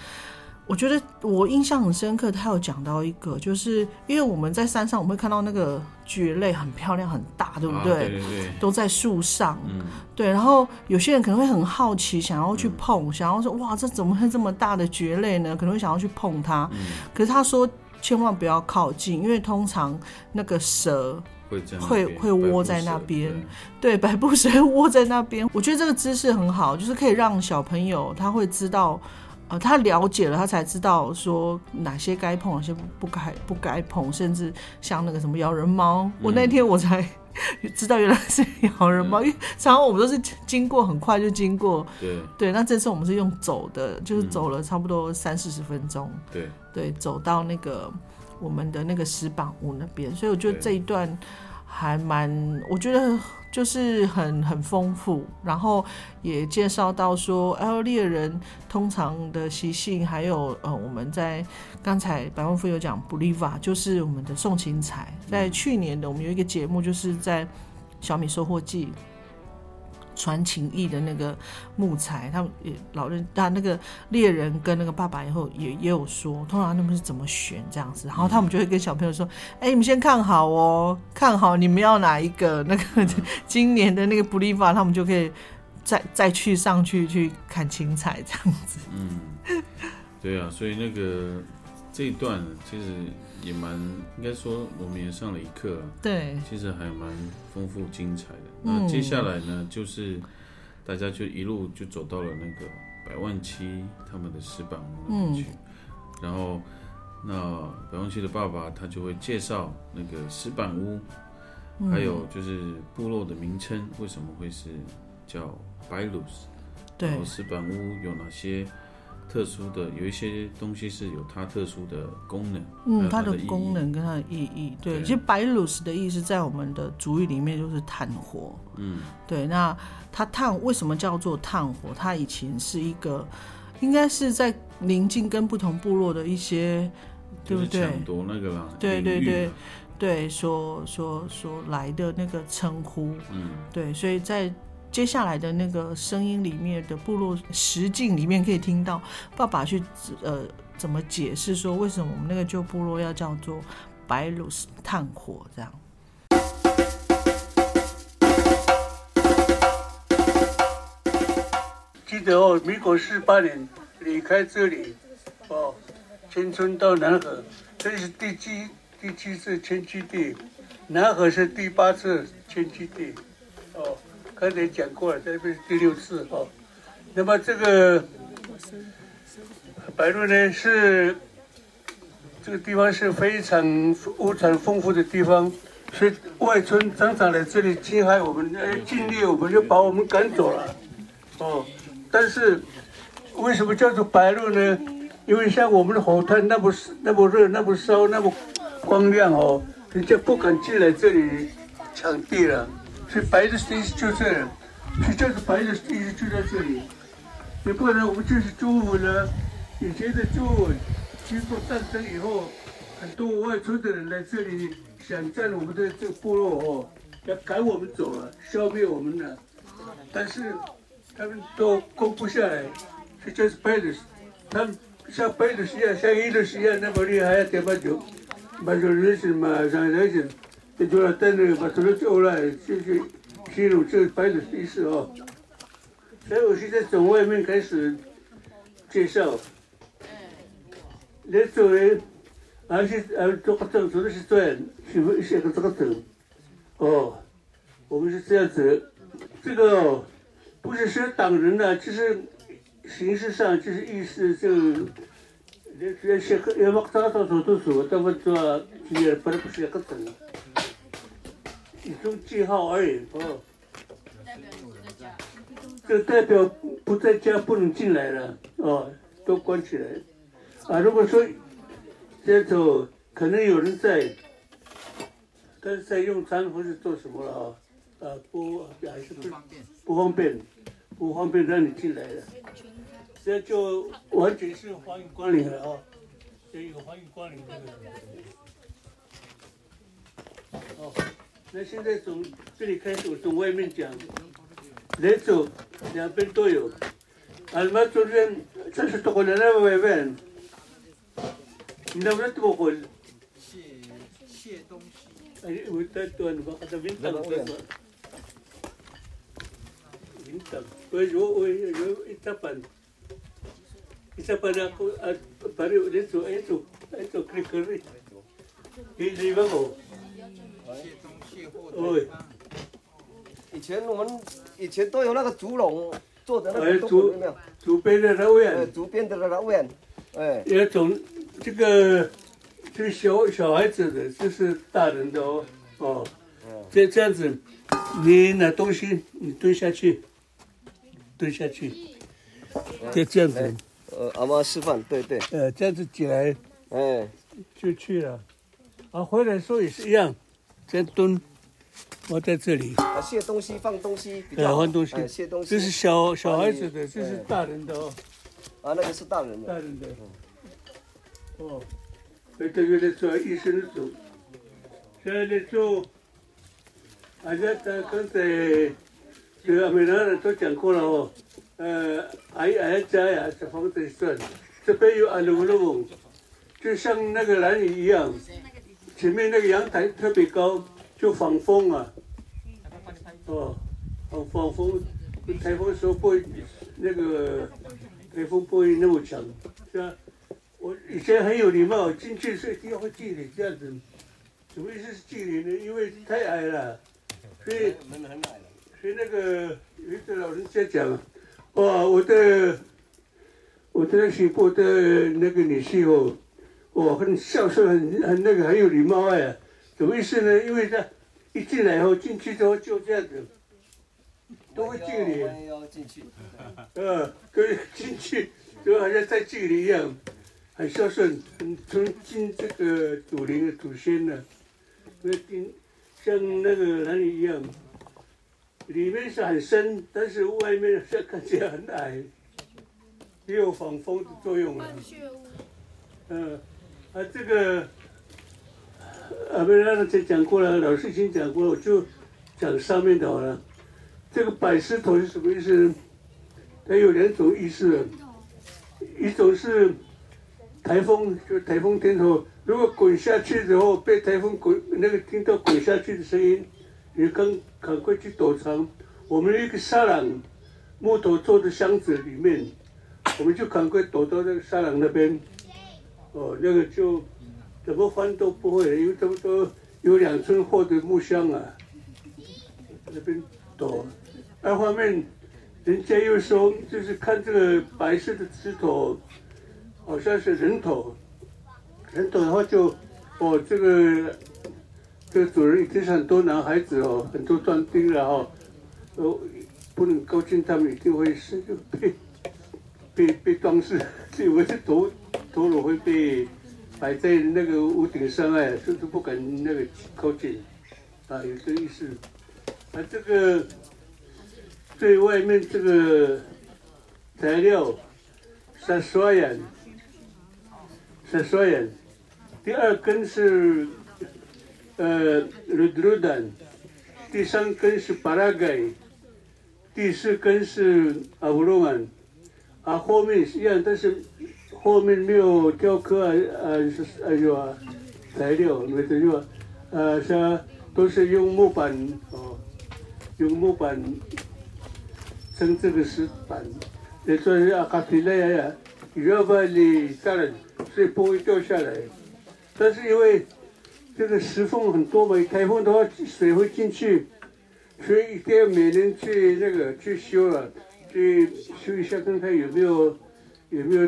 [SPEAKER 2] 我觉得我印象很深刻，他有讲到一个，就是因为我们在山上，我们会看到那个蕨类很漂亮、很大，对不
[SPEAKER 1] 对？对对对，
[SPEAKER 2] 都在树上。嗯，对。然后有些人可能会很好奇，想要去碰，想要说哇，这怎么会这么大的蕨类呢？可能会想要去碰它。嗯。可是他说千万不要靠近，因为通常那个蛇
[SPEAKER 1] 会
[SPEAKER 2] 会会窝在那边。对，百步蛇 <laughs> 窝在那边。我觉得这个姿势很好，就是可以让小朋友他会知道。呃，他了解了，他才知道说哪些该碰，哪些不不该不该碰，甚至像那个什么咬人猫，我那天我才 <laughs> 知道原来是咬人猫，因为常常我们都是经过很快就经过，
[SPEAKER 1] 对。
[SPEAKER 2] 对，那这次我们是用走的，就是走了差不多三四十分钟，
[SPEAKER 1] 对。
[SPEAKER 2] 对，走到那个我们的那个石板屋那边，所以我觉得这一段还蛮，我觉得。就是很很丰富，然后也介绍到说，，L，猎人通常的习性，还有呃，我们在刚才百万富有讲 Boliva，，就是我们的送情财，在去年的我们有一个节目，就是在小米收获季。传情意的那个木材，他们也老人，他那个猎人跟那个爸爸以后也也有说，通常他们是怎么选这样子，然后他们就会跟小朋友说：“哎，你们先看好哦，看好你们要哪一个那个今年的那个布利法，他们就可以再再去上去去看青菜这样子。”
[SPEAKER 1] 嗯，对啊，所以那个这一段其实。也蛮应该说，我们也上了一课，啊
[SPEAKER 2] 对，
[SPEAKER 1] 其实还蛮丰富精彩的。那接下来呢，就是大家就一路就走到了那个百万七他们的石板屋那边去，然后那百万七的爸爸他就会介绍那个石板屋，还有就是部落的名称为什么会是叫白鲁斯，
[SPEAKER 2] 对，
[SPEAKER 1] 石板屋有哪些？特殊的有一些东西是有它特殊的功能，嗯，它
[SPEAKER 2] 的功能跟它的意义，对，其实白鲁斯的意思在我们的主语里面就是炭火，嗯，对，那它炭为什么叫做炭火？它以前是一个，应该是在临近跟不同部落的一些，对不对？
[SPEAKER 1] 抢夺那个啦，
[SPEAKER 2] 对对对对，所所所来的那个称呼，嗯，对，所以在。接下来的那个声音里面的部落实境里面可以听到爸爸去呃怎么解释说为什么我们那个旧部落要叫做白鲁斯炭火这样。
[SPEAKER 4] 记得哦，民国四八年离开这里哦，迁村到南河，这是第七第七次迁居地，南河是第八次迁居地哦。刚才讲过了，这边是第六次哈。那么这个白鹿呢是这个地方是非常物产丰富的地方，所以外村常常来这里侵害我们，呃，尽力我们就把我们赶走了。哦，但是为什么叫做白鹿呢？因为像我们的火炭那么那么热，那么烧，那么光亮哦，人家不敢进来这里抢地了。所以白的意思就这样，所以叫做白的意思就在这里。也不然我们就是中午呢。以前的中午经过战争以后，很多外村的人来这里想占我们的这个部落哦，要赶我们走了，消灭我们了。但是他们都攻不下来，这就是白的，他们。像白的一样，像印度一样那么厉害，点把酒，把酒人生嘛，让人生，也就要等着把这个酒来，就是记录这白的历史哦。所以我现在从外面开始介绍，那作为，而且呃，这个证做的是专，是不写个这个证，哦，我们是这样子，这个不是说党人呐，就是。形式上就是意思就，那些个要么找到做都做，他们做也不能不是一个证，一种记号而已哦。就代表不在家不能进来了哦，都关起来。啊，如果说这种可能有人在，但是在用餐或是做什么了啊？啊，不还是不方便，不方便，不方便让你进来了。这就完全是欢迎光临了啊！这有欢迎光临。那现在从这里开始，我从外面讲，来走两边都有。啊，那昨天这是多少人来外面？你那边多少货？卸卸东西。哎，我在端吧，他 winter 在端。winter，我有我有有一大半。Isa pa na ako at pare dito ito ito klikeri. Hindi ba mo?
[SPEAKER 3] 对，以前我们以前都有那个竹笼做的那个竹，有没有？
[SPEAKER 4] 竹编的老院，
[SPEAKER 3] 竹编的老院，哎，
[SPEAKER 4] 也从这个这个小小孩子的，这是大人的哦，哦，这这样子，你拿东西你蹲下去，蹲下去，就这样子。
[SPEAKER 3] 呃，阿妈示范，对对。
[SPEAKER 4] 呃，这样子起来，哎，就去了。啊，回来时候也是一样，先蹲，我在这里。
[SPEAKER 3] 啊，卸东西，放东西。
[SPEAKER 4] 呃，放东西。
[SPEAKER 3] 卸东西。
[SPEAKER 4] 这是小小孩子的，这是大人的哦。
[SPEAKER 3] 啊，那个是大人的。
[SPEAKER 4] 大人的。哦。在这个在做医生的做，现在在做，啊，这他刚才这个闽南人都讲过了哦。呃，矮矮家呀，这房子算，这边有安路路，就像那个男人一样，前面那个阳台特别高，就防风啊，哦，防防风，台风时候不会那个台风不会那么强，是吧？我以前很有礼貌，进去是一定要会敬礼这样子，什么意思是敬礼呢？因为太矮了，所以所以那个有一个老人家讲。哇，我的我的媳妇的那个女婿哦，哦，很孝顺，很很那个很有礼貌哎，什么意思呢？因为他一进来后进去之后就这样子，都会敬礼。
[SPEAKER 3] 要进去。
[SPEAKER 4] 呃，跟进去就好像在敬礼一样，很孝顺，很尊敬这个祖灵的祖先呢，那跟像那个哪里一样。里面是很深，但是外面是看起来很矮，也有防风的作用啊。嗯，啊，这个啊，没让才讲过了，老师已经讲过了，我就讲上面的好了。这个白石头是什么意思？它有两种意思，一种是台风，就台风天头，如果滚下去之后被台风滚，那个听到滚下去的声音。你赶赶快去躲藏，我们一个沙朗木头做的箱子里面，我们就赶快躲到那个沙朗那边。哦，那个就怎么翻都不会，因为差不多有两寸厚的木箱啊，那边躲。二方面，人家又说就是看这个白色的石头，好像是人头，人头的话就，哦，这个这主人一定是很多男孩子哦，很多壮丁了哦，哦，不能高兴，他们一定会是被被被装饰，以为是头陀螺会被摆在那个屋顶上哎，就是不敢那个靠近，啊，有这意思。啊，这个最外面这个材料是刷眼，是刷眼。第二根是呃鲁鲁丹，第三根是巴拉盖，第四根是阿布罗曼，啊，后面一样，但是后面没有雕刻啊啊是啊有啊材料，没得有啊，呃，是都是用木板哦。用木板撑这个石板，也说是阿卡皮勒呀，要不然你当然所以不会掉下来。但是因为这个石缝很多嘛，台风的话水会进去，所以一定要每年去那个去修了，去修一下看看有没有有没有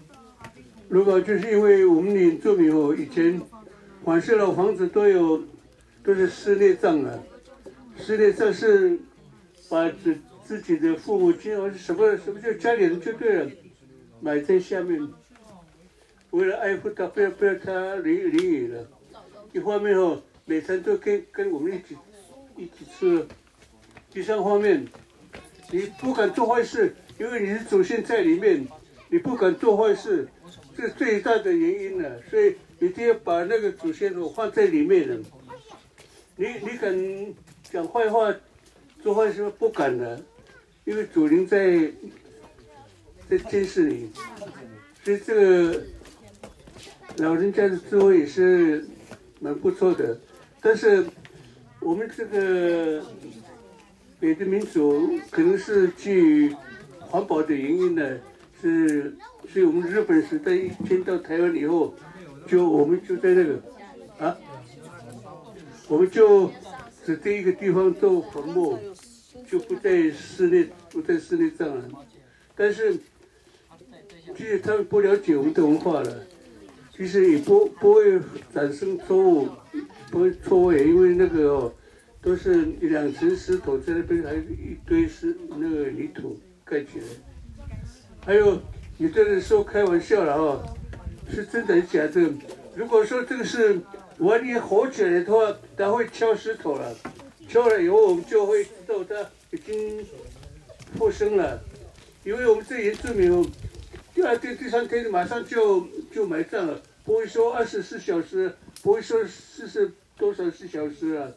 [SPEAKER 4] 如果，就是因为我们原住民哦，以前凡是老房子都有都是室内葬啊，室内葬是。把自自己的父母亲或者什么什么叫家里人就对了，埋在下面，为了爱护他，不要不要他离离异了。一方面哦，每餐都跟跟我们一起一起吃。第三方面，你不敢做坏事，因为你是祖先在里面，你不敢做坏事，这最大的原因呢。所以一定要把那个祖先哦放在里面了。你你敢讲坏话？做坏事不敢的，因为祖灵在在监视你，所以这个老人家的智慧也是蛮不错的。但是我们这个北的民族可能是基于环保的原因呢，是所以我们日本时代一迁到台湾以后，就我们就在那个啊，我们就指定一个地方做坟墓。就不在室内，不在室内葬了。但是，其实他们不了解我们的文化了，其实也不不会产生错误，不会错位，因为那个哦，都是两层石头在那边，还有一堆石那个泥土盖起来。还有有的人说开玩笑了哦，是真的假的？如果说这个是完全火起来的话，他会敲石头了，敲了以后我们就会知道它。已经破生了，因为我们这原住民，第二天、第三天马上就就埋葬了，不会说二十四小时，不会说四十多少四小时啊。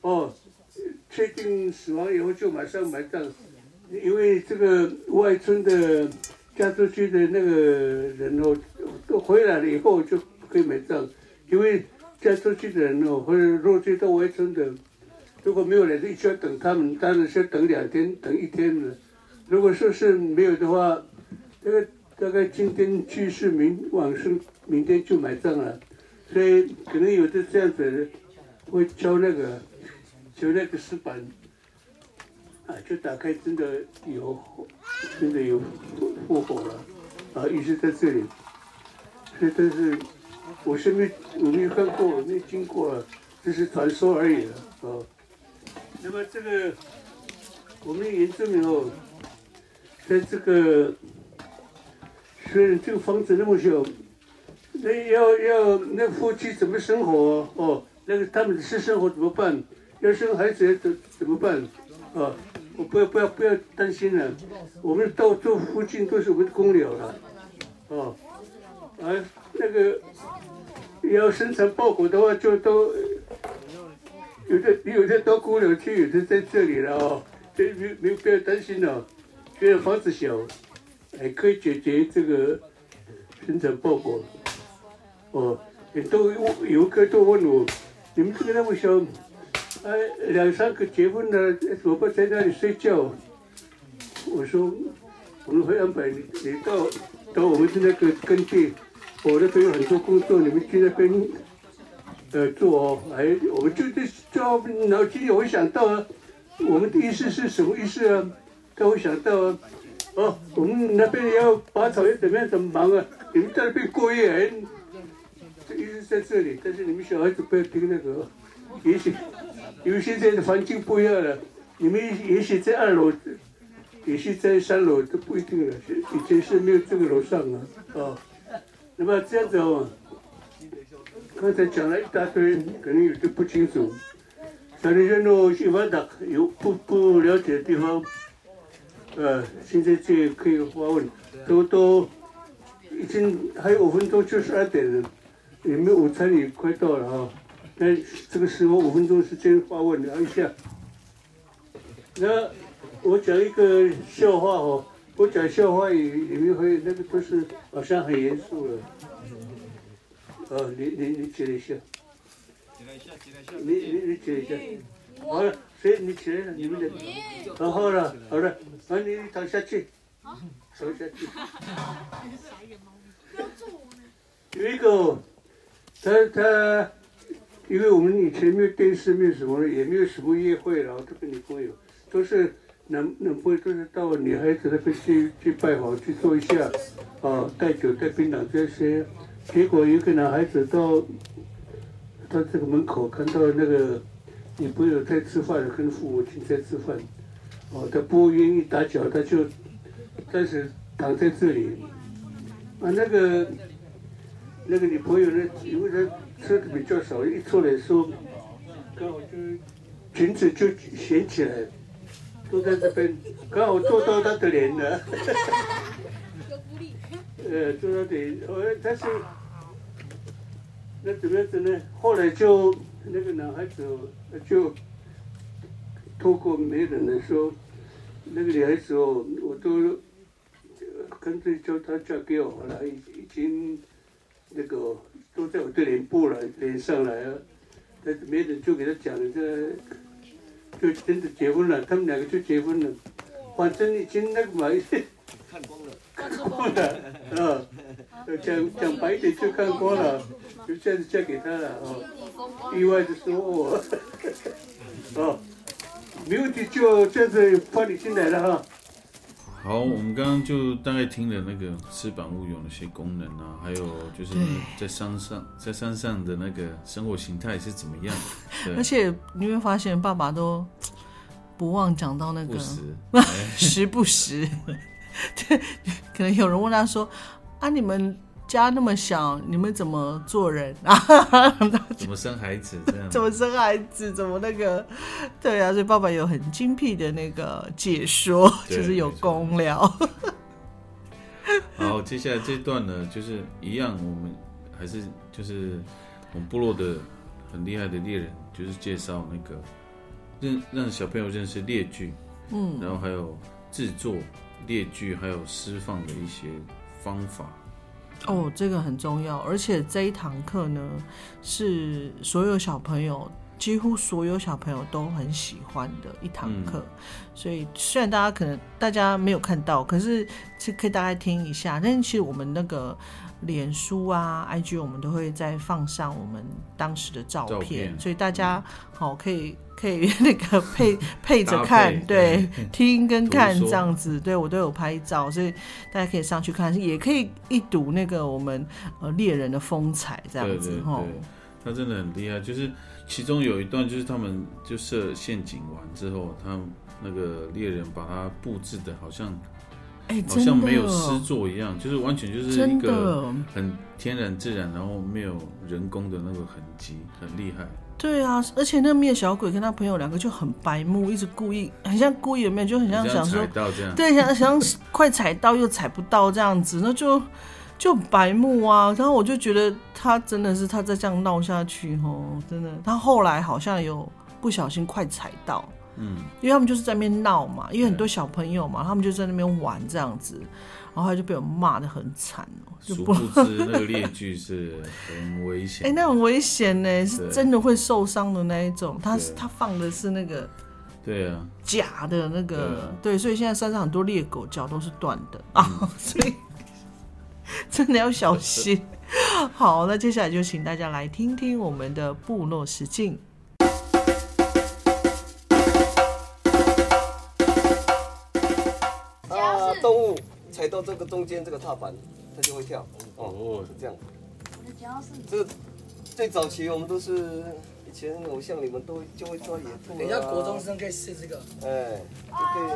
[SPEAKER 4] 哦，确定死亡以后就马上埋葬，因为这个外村的嫁出去的那个人哦，都回来了以后就可以埋葬，因为嫁出去的人哦，或者落追到外村的。如果没有人，就要等他们，当然是等两天、等一天了。如果说是没有的话，这个大概今天去世，明晚上明天就埋葬了。所以可能有的这样子的会敲那个敲那个石板，啊，就打开，真的有，真的有复活了，啊，一直在这里。所以但是我身边我没有看过，没有经过，这是传说而已了，啊。那么这个我们也证明哦，在这个虽然这个房子那么小，那要要那夫妻怎么生活哦？那个他们的私生活怎么办？要生孩子怎怎么办？啊，不要不要不要担心了，我们到这附近都是我们的公寮了，哦，啊那个要生产报国的话就都。有的有的到姑娘去，有的在这里了哦，这没没有必要担心了。虽然房子小，还可以解决这个生产报国。哦，也都游客都问我，你们这个那么小，哎，两三个结婚的，怎么不在那里睡觉？我说，我们会安排你，你到到我们的那个根据，我那边有很多工作，你们去那边呃做哦。哎，我们就这就脑筋里会想到啊，我们的意思是什么意思啊？他会想到啊，哦，我们那边要拔草要怎么样怎么忙啊？你们在那边过夜，哎，这意思在这里。但是你们小孩子不要听那个，也许因为现在的环境不一样了，你们也许在二楼。也是在三楼都不一定了，以前是没有这个楼上啊，啊，那么这样子哦，刚才讲了一大堆，可能有的不清楚，像那些诺西瓦达有不不了解的地方，呃，现在这可以发问，都都已经还有五分钟就十二点了，你们午餐也快到了啊？那这个时候五分钟时间发问聊一下，那。我讲一个笑话哦，我讲笑话里里面会那个都是好像很严肃了。哦，你你你起来一下。起来一下，起来一下。你你你起来一下。好了，谁你起来了？你们的。好好了，好了，那你躺下去。躺下去。<laughs> 有一个，他他，因为我们以前没有电视，没有什么，也没有什么约会，然后他跟女朋友都是。男男朋友就是到女孩子那边去去拜访去做一下，啊，带酒带槟榔这些，结果一个男孩子到到这个门口看到那个女朋友在吃饭，跟父母亲在吃饭，哦，他不愿意打搅，他就暂时躺在这里，啊，那个那个女朋友呢，因为她吃的比较少，一出来说，刚好就裙子就掀起来。坐在这边，刚好坐到他的脸了。有。呃，坐到脸，呃，但是那怎么样子呢？后来就那个男孩子就透过媒人来说，那个女孩子哦，我都干脆叫她嫁给我了，已已经那个都在我这脸部了，脸上来了。但是媒人就给他讲了这。就真的结婚了，他们两个就结婚了，反正已经那个嘛，看光了，看光了，啊，讲讲白一点就看光了，就这样子嫁给他了，哦，意外的收获，哦，没问题，就这样子放你进来了哈。
[SPEAKER 1] 好，我们刚刚就大概听了那个翅膀物有哪些功能啊，还有就是在山上，在山上的那个生活形态是怎么样。
[SPEAKER 2] 而且你会发现，爸爸都不忘讲到那个 <laughs> 时不时，<laughs> 对，可能有人问他说：“啊，你们。”家那么小，你们怎么做人啊？<laughs>
[SPEAKER 1] 怎么生孩子？
[SPEAKER 2] 怎么生孩子？怎么那个？对啊，所以爸爸有很精辟的那个解说，就是有公聊。
[SPEAKER 1] 好，接下来这段呢，就是一样，我们还是就是我们部落的很厉害的猎人，就是介绍那个认让小朋友认识猎具，嗯，然后还有制作猎具，还有释放的一些方法。
[SPEAKER 2] 哦，这个很重要，而且这一堂课呢，是所有小朋友，几乎所有小朋友都很喜欢的一堂课。所以虽然大家可能大家没有看到，可是是可以大概听一下。但是其实我们那个脸书啊、IG，我们都会再放上我们当时的照片，所以大家好可以。可以那个 <laughs> 配配着看，对，听跟看这样子，对我都有拍照，所以大家可以上去看，也可以一睹那个我们呃猎人的风采这样子哈。
[SPEAKER 1] 他真的很厉害，就是其中有一段就是他们就设陷阱完之后，他那个猎人把它布置的好像，
[SPEAKER 2] 哎，
[SPEAKER 1] 好像没有诗作一样，就是完全就是一个很天然自然，然后没有人工的那个痕迹，很厉害。
[SPEAKER 2] 对啊，而且那个灭小鬼跟他朋友两个就很白目，一直故意，很像故意有没有，就很像想说，对，想想 <laughs> 快踩到又踩不到这样子，那就就白目啊。然后我就觉得他真的是他再这样闹下去，哦，真的，他后来好像有不小心快踩到，嗯，因为他们就是在那边闹嘛，因为很多小朋友嘛，他们就在那边玩这样子。然后他就被我骂的很惨哦，就
[SPEAKER 1] 殊
[SPEAKER 2] 不
[SPEAKER 1] 不知那个列具是很危险。<laughs>
[SPEAKER 2] 哎、那很危险呢，是真的会受伤的那一种。他是他放的是那个
[SPEAKER 1] 对啊，
[SPEAKER 2] 假的那个，
[SPEAKER 1] 对啊
[SPEAKER 2] 对，所以现在山上很多猎狗脚都是断的啊，<laughs> 所以 <laughs> 真的要小心。好，那接下来就请大家来听听我们的部落实境。
[SPEAKER 3] 踩到这个中间这个踏板，它就会跳。哦，是这样。这个最早期我们都是以前偶像，你们都就会抓野兔、啊。
[SPEAKER 5] 等一下国中生可以试这个。
[SPEAKER 3] 哎，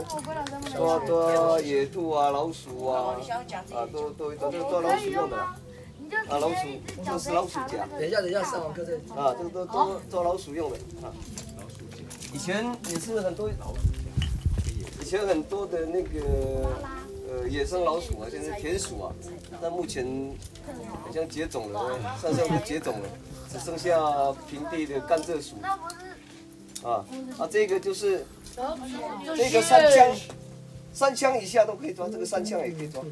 [SPEAKER 3] 就可以抓抓野兔啊、老鼠啊，啊，都都都抓，老鼠用的啦。啊，老鼠，这个是老鼠夹。
[SPEAKER 5] 等一下，等一下，上网课这里。
[SPEAKER 3] 啊，这个都都抓老鼠用的啊。以前也是很多老鼠夹，以前很多的那个呃野生老鼠啊，现在田鼠啊，但目前好像绝种了，山上都绝种了，只剩下平地的甘蔗鼠。啊啊，这个就是这个三枪，三枪以下都可以抓，这个三枪也可以抓。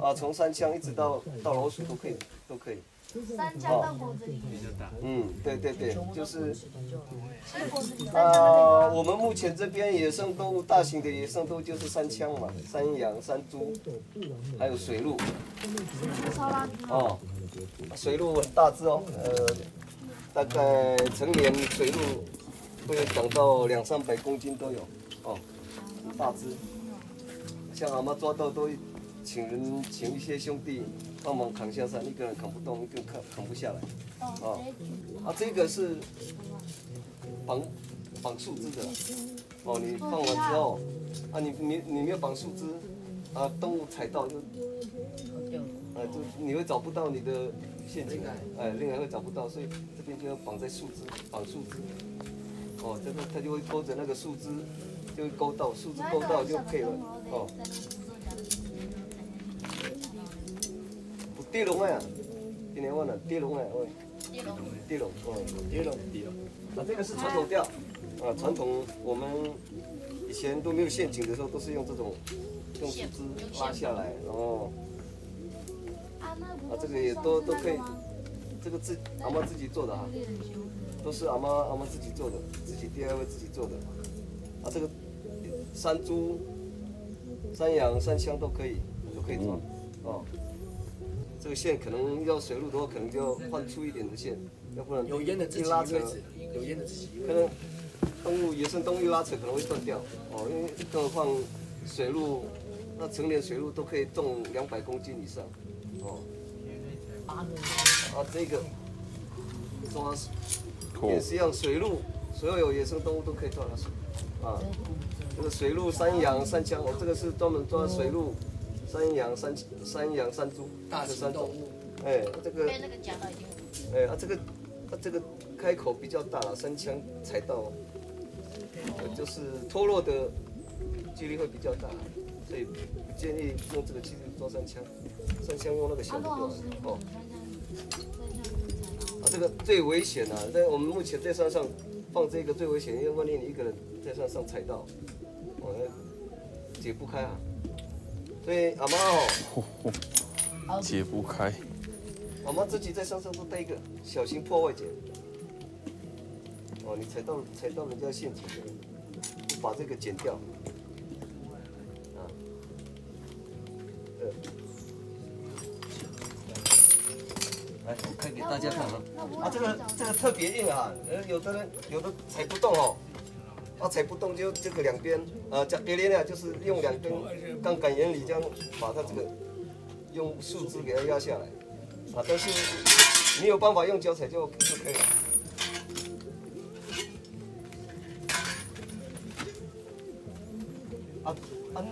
[SPEAKER 3] 啊，从三枪一直到到老鼠都可以，都可以。
[SPEAKER 6] 三枪到果子狸，
[SPEAKER 3] 嗯，对对对，就是啊，我们目前这边野生动物，大型的野生动物就是山羌嘛，山羊、山猪，还有水鹿。哦，水鹿很大只哦，呃，大概成年水鹿会长到两三百公斤都有，哦，很大只。像俺们抓到都请人请一些兄弟帮忙扛下山，一个人扛不动，一个人扛扛不下来。哦，啊，这个是绑绑树枝的，哦，你放完之后，啊，你你你没有绑树枝，啊，动物踩到就，啊，就你会找不到你的陷阱，哎，另外会找不到，所以这边就要绑在树枝，绑树枝，哦，这个它就会勾着那个树枝，就会勾到树枝勾到就可以了，哦。有地龙啊，今年问了地龙啊，喂，地龙，哦，地龙，地龙。啊，这个是传统钓，啊，传统我们以前都没有陷阱的时候，都是用这种用树枝拉下来，然后啊，这个也都都可以，这个自阿妈自己做的哈，都是阿妈阿妈自己做的，自己 DIY 自己做的。啊，这个山猪、山羊、山枪都可以，都可以抓，哦。这个线可能要水路的话，可能就要换粗一点的线，要不然
[SPEAKER 5] 有烟的自己
[SPEAKER 3] 一拉扯
[SPEAKER 5] 有烟的自己。
[SPEAKER 3] 可能动物野生动物一拉扯可能会断掉哦，因为更何况水路，那成年水路都可以重两百公斤以上哦。啊，这个抓也是一样，水路所有有野生动物都可以抓老鼠啊。这个水路、山羊、山羌，我、这个是专门抓水鹿、山羊、山山羊、山猪
[SPEAKER 5] 大
[SPEAKER 3] 的三种。
[SPEAKER 5] 型动物，
[SPEAKER 3] 哎，这个
[SPEAKER 6] 被那个夹到已经
[SPEAKER 3] 哎，啊，这个，啊，这个开口比较大了，三枪踩到，呃就是脱落的几率会比较大，所以不建议用这个器具抓三枪，三枪用那个小的就好了。哦，啊，这个最危险啊，在我们目前在山上放这个最危险，因为万一你一个人在山上踩到，哦，那解不开啊。所以阿妈哦。
[SPEAKER 1] 解不开。
[SPEAKER 3] 我们自己在山上都带一个小心破坏剪。哦，你踩到踩到人家陷阱了，就把这个剪掉。啊，呃，来，我开给大家看啊。啊，这个这个特别硬啊，呃，有的人有的踩不动哦。啊，踩不动就这个两边，呃，加别连啊，就是用两根杠杆原理这样把它这个用树枝给它压下来。啊，但是你有办法用脚踩就就可以了。啊啊，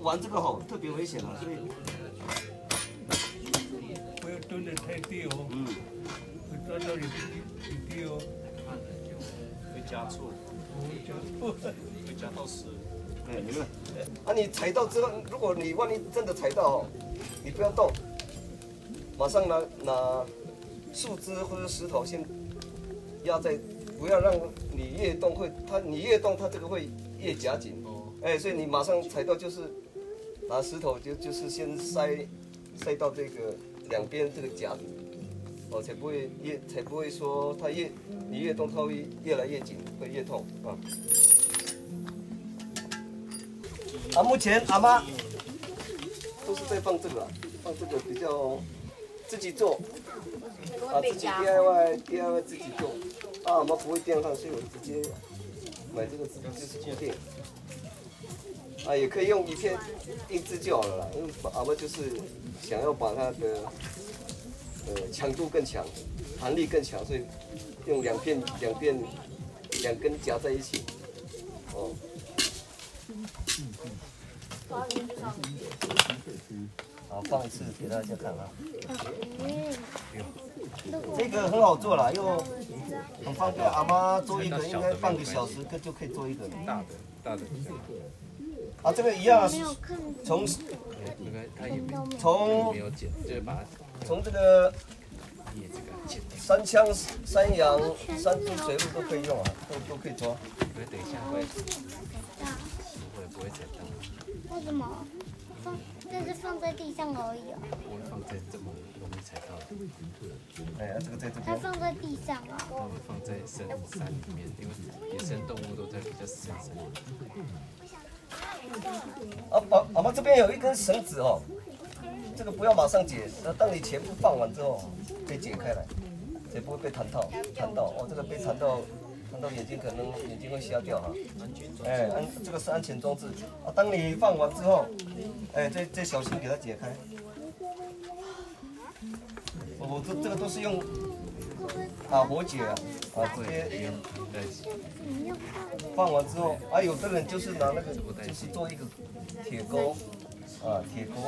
[SPEAKER 3] 玩这个吼特别危险啊，所以
[SPEAKER 4] 不要蹲得太低哦，
[SPEAKER 3] 嗯，
[SPEAKER 4] 会抓到你的你低哦。
[SPEAKER 1] 会加错，会加到十。
[SPEAKER 3] 哎，你们，啊，你踩到之后，如果你万一真的踩到哦，你不要动，马上拿拿树枝或者石头先压在，不要让你越动会，它你越动它这个会越夹紧。哦哎，所以你马上踩到就是拿石头就就是先塞塞到这个两边这个夹子，哦，才不会越才不会说它越你越动它会越来越紧，会越痛啊。啊，目前阿妈都是在放这个，放这个比较自己做，啊，自己 DIY DIY 自己做，啊，阿妈不会电焊，所以我直接买这个自己就是固定。啊，也可以用一片硬质就好了啦，因为阿妈就是想要把它的呃强度更强，弹力更强，所以用两片两片两根夹在一起，哦。好，放一次给大家看啊。这个很好做啦，又很方便。阿妈做一个应该半个小时，就就可以做一个。
[SPEAKER 1] 大的大的，
[SPEAKER 3] 啊，这个一样啊，从
[SPEAKER 1] 那个他也没
[SPEAKER 3] 从
[SPEAKER 1] 没有剪，就是把
[SPEAKER 3] 从这个
[SPEAKER 1] 叶这个，
[SPEAKER 3] 山枪、山羊、山猪、水鹿都可以用啊，都都可以抓。
[SPEAKER 1] 因为等一下会不会不会剪到，
[SPEAKER 6] 为什么？放，这是放在地上而已哦。
[SPEAKER 1] 不会放在这么容易踩到的，
[SPEAKER 3] 哎，这个在这边。
[SPEAKER 6] 它放在地上
[SPEAKER 1] 它
[SPEAKER 6] 哦。
[SPEAKER 1] 会放在深山里面，因为野生动物都在比较深山里面。
[SPEAKER 3] 啊，宝阿妈这边有一根绳子哦，这个不要马上解，那当你全部放完之后，可以解开来，才不会被弹到弹到。哦，这个被弹到弹到眼睛，可能眼睛会瞎掉哈。哎，安这个是安全装置啊。当你放完之后，哎，再再小心给它解开。我这这个都是用打火解啊，啊直接
[SPEAKER 1] 对，
[SPEAKER 3] 放完之后，啊，有的人就是拿那个，就是做一个铁钩，啊，铁钩，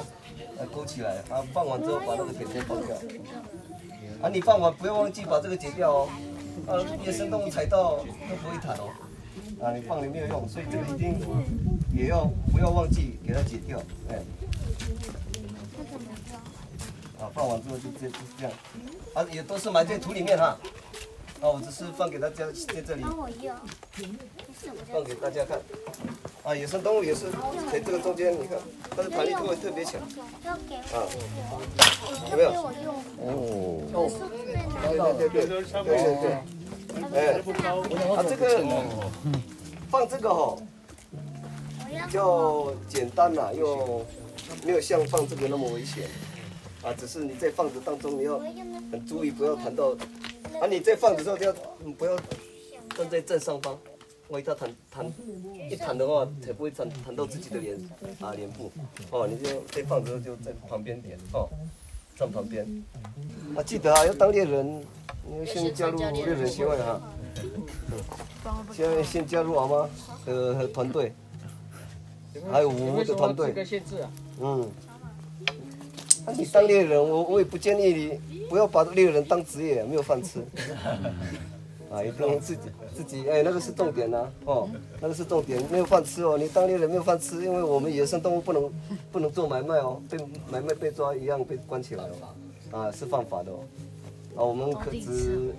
[SPEAKER 3] 啊勾起来，啊，放完之后把那个铁钩放掉，啊，你放完不要忘记把这个解掉哦，啊，野生动物踩到都不会弹哦，啊，你放了没有用，所以这个一定也要不要忘记给它解掉，哎，啊，放完之后就这就是这样，啊，也都是埋在土里面哈，啊，我只是放给大家在这里。
[SPEAKER 6] 帮我用。
[SPEAKER 3] 放给大家看。啊，野生动物也是在这个中间，你看它的弹力度会特别强。啊，有没有。哦，对
[SPEAKER 6] 难
[SPEAKER 3] 对对对对对对。哎，啊这个放这个哈
[SPEAKER 6] 我要
[SPEAKER 3] 比较简单啦，又没有像放这个那么危险。啊，只是你在放的当中你要很注意，不要弹到。啊，你在放的时候就要嗯不要站在正上方，万一它弹弹一弹的话，才不会弹弹到自己的脸啊脸部。哦，你就在放的时候就在旁边点哦，站旁边。啊，记得啊，要当猎人，你要先加入猎人协会哈。嗯。先先加入好吗？呃，团队，还有五的团队。嗯。那你当猎人，我我也不建议你不要把猎人当职业，没有饭吃。<laughs> 啊，也不能自己自己哎，那个是重点呐、哦，那个是重点，没有饭吃哦。你当猎人没有饭吃，因为我们野生动物不能不能做买卖哦，被买卖被抓一样被关起来哦，啊是犯法的哦。啊，我们可只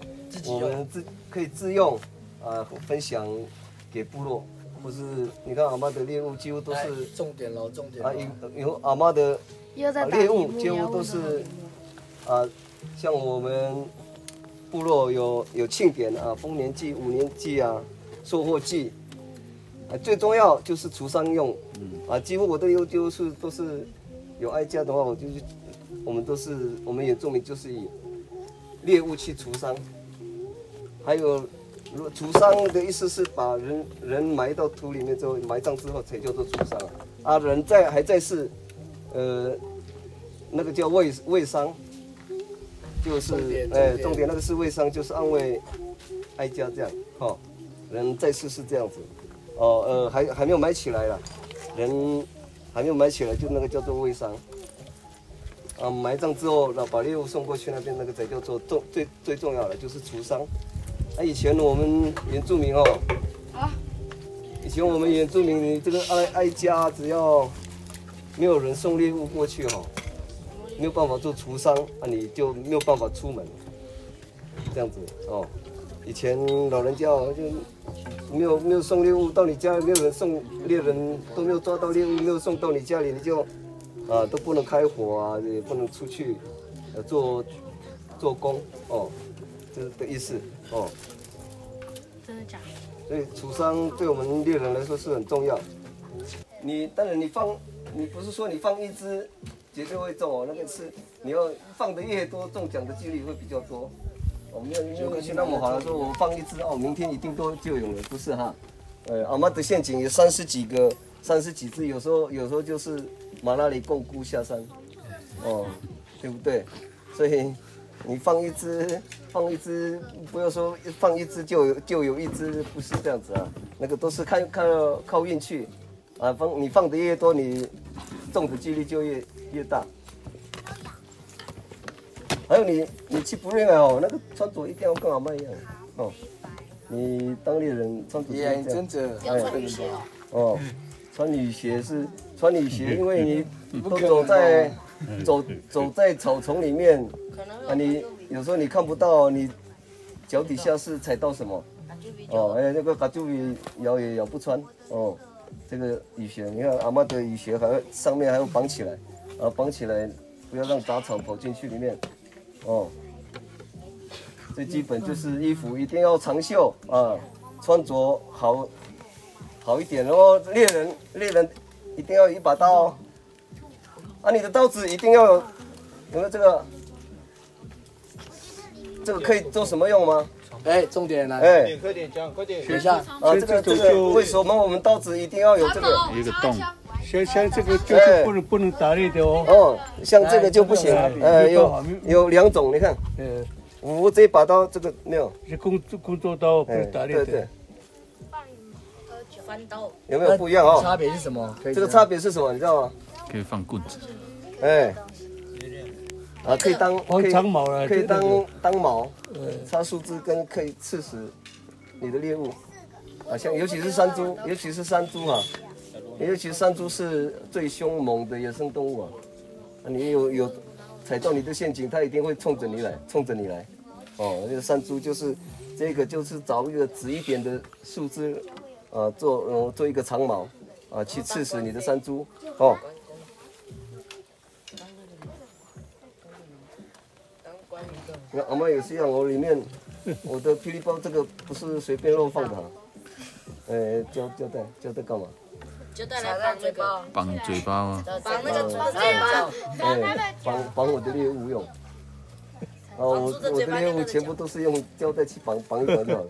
[SPEAKER 3] 我们自可以自用啊，分享给部落，或是你看阿妈的猎物几乎都
[SPEAKER 5] 哎
[SPEAKER 3] 是
[SPEAKER 5] 重点喽，重点
[SPEAKER 3] 啊
[SPEAKER 5] 咯。
[SPEAKER 3] 有有阿妈的。
[SPEAKER 6] 又在
[SPEAKER 3] 啊，猎物几乎都是啊，像我们部落有有庆典啊，丰年祭、五年祭啊，收获祭，啊，最重要就是除伤用，啊，几乎我的优就是都是有哀家的话，我就是我们都是我们原住民就是以猎物去除伤，还有如除伤的意思是把人人埋到土里面之后，埋葬之后才叫做除伤啊，人在还在世。呃，那个叫胃胃伤，就是哎，重点那个是胃伤，就是安慰哀家这样，哦，人在世是这样子，哦呃还还没有埋起来了，人还没有埋起来，就那个叫做胃伤。啊，埋葬之后，那把猎物送过去那边，那个才叫做重最最重要的就是除伤。啊，以前我们原住民哦，啊以前我们原住民，你这个哀哀家只要没有人送猎物过去哈、没有办法做除伤，啊，你就没有办法出门，这样子哦。以前老人家哦就没有没有送猎物到你家，没有人送猎人都没有抓到猎物，没有送到你家里，你就啊都不能开火啊，也不能出去呃做做工哦，这的意思哦。
[SPEAKER 6] 真的假的？
[SPEAKER 3] 所以楚商对我们猎人来说是很重要。你当然你放，你不是说你放一只绝对会中哦，那个是你要放的越多，中奖的几率会比较多。我没有没有像那么好了，说我放一只哦，明天一定都就有了，不是哈？呃，阿妈的陷阱有三十几个，三十几只，有时候有时候就是马那里共孤下山，哦，对不对？所以你放一只，放一只，不要说放一只就就有一只，不是这样子啊，那个都是看看靠运气，啊，放你放的越多，你中的几率就越越大。还有你，你去不认啊哦，那个穿着一定要跟阿妈一样哦。你当地人穿着
[SPEAKER 5] 眼真着，
[SPEAKER 3] 哎，对对哦，穿雨鞋是穿雨鞋，因为你都走在走走在草丛里面，啊，你有时候你看不到，你脚底下是踩到什么？哦，哎，那个嘎住比咬也咬不穿哦。这个雨鞋，你看阿妈的雨鞋还要上面还要绑起来，啊，绑起来不要让杂草跑进去里面。哦，最基本就是衣服一定要长袖啊，穿着好好一点。然后猎人猎人一定要有一把刀，啊，你的刀子一定要有有没有这个？这个可以做什么用吗？
[SPEAKER 5] 哎，重点来，
[SPEAKER 3] 哎，
[SPEAKER 4] 快点讲，快点
[SPEAKER 5] 学一下。
[SPEAKER 3] 啊，这个这个为什么我们刀子一定要有这个？
[SPEAKER 1] 一个洞，
[SPEAKER 4] 像像这个就是不能不能打猎的哦。
[SPEAKER 3] 哦，像这个就不行，呃，有有两种，你看，
[SPEAKER 4] 呃，
[SPEAKER 3] 我这把刀这个没有，
[SPEAKER 4] 是工工作刀，不
[SPEAKER 3] 哎，
[SPEAKER 4] 能打猎
[SPEAKER 3] 对对
[SPEAKER 4] 的。，
[SPEAKER 6] 翻刀。
[SPEAKER 3] 有没有不一样哦？
[SPEAKER 5] 差别是什么？
[SPEAKER 3] 这个差别是什么？你知道吗？
[SPEAKER 1] 可以放棍子，
[SPEAKER 3] 哎，啊，可以当
[SPEAKER 4] 放
[SPEAKER 3] 可以
[SPEAKER 4] 长毛了，
[SPEAKER 3] 可以当当矛，
[SPEAKER 4] 呃，
[SPEAKER 3] 插树枝跟可以刺死你的猎物，啊，像尤其是山猪，尤其是山猪啊，尤其是山猪是最凶猛的野生动物啊，啊你有有踩到你的陷阱，它一定会冲着你来，冲着你来，哦，那个山猪就是这个就是找一个直一点的树枝，啊，做嗯做一个长矛，啊，去刺死你的山猪，哦。你看阿妈也是一样，我里面 <laughs> 我的霹雳包这个不是随便乱放的哈，呃，胶胶带胶带干嘛？
[SPEAKER 7] 就带来绑嘴巴，
[SPEAKER 1] 绑嘴巴吗？
[SPEAKER 7] 绑那个嘴巴，
[SPEAKER 3] 哎，绑绑我的猎物用。哦，我我的猎物全部都是用胶带去绑绑一绑就好了。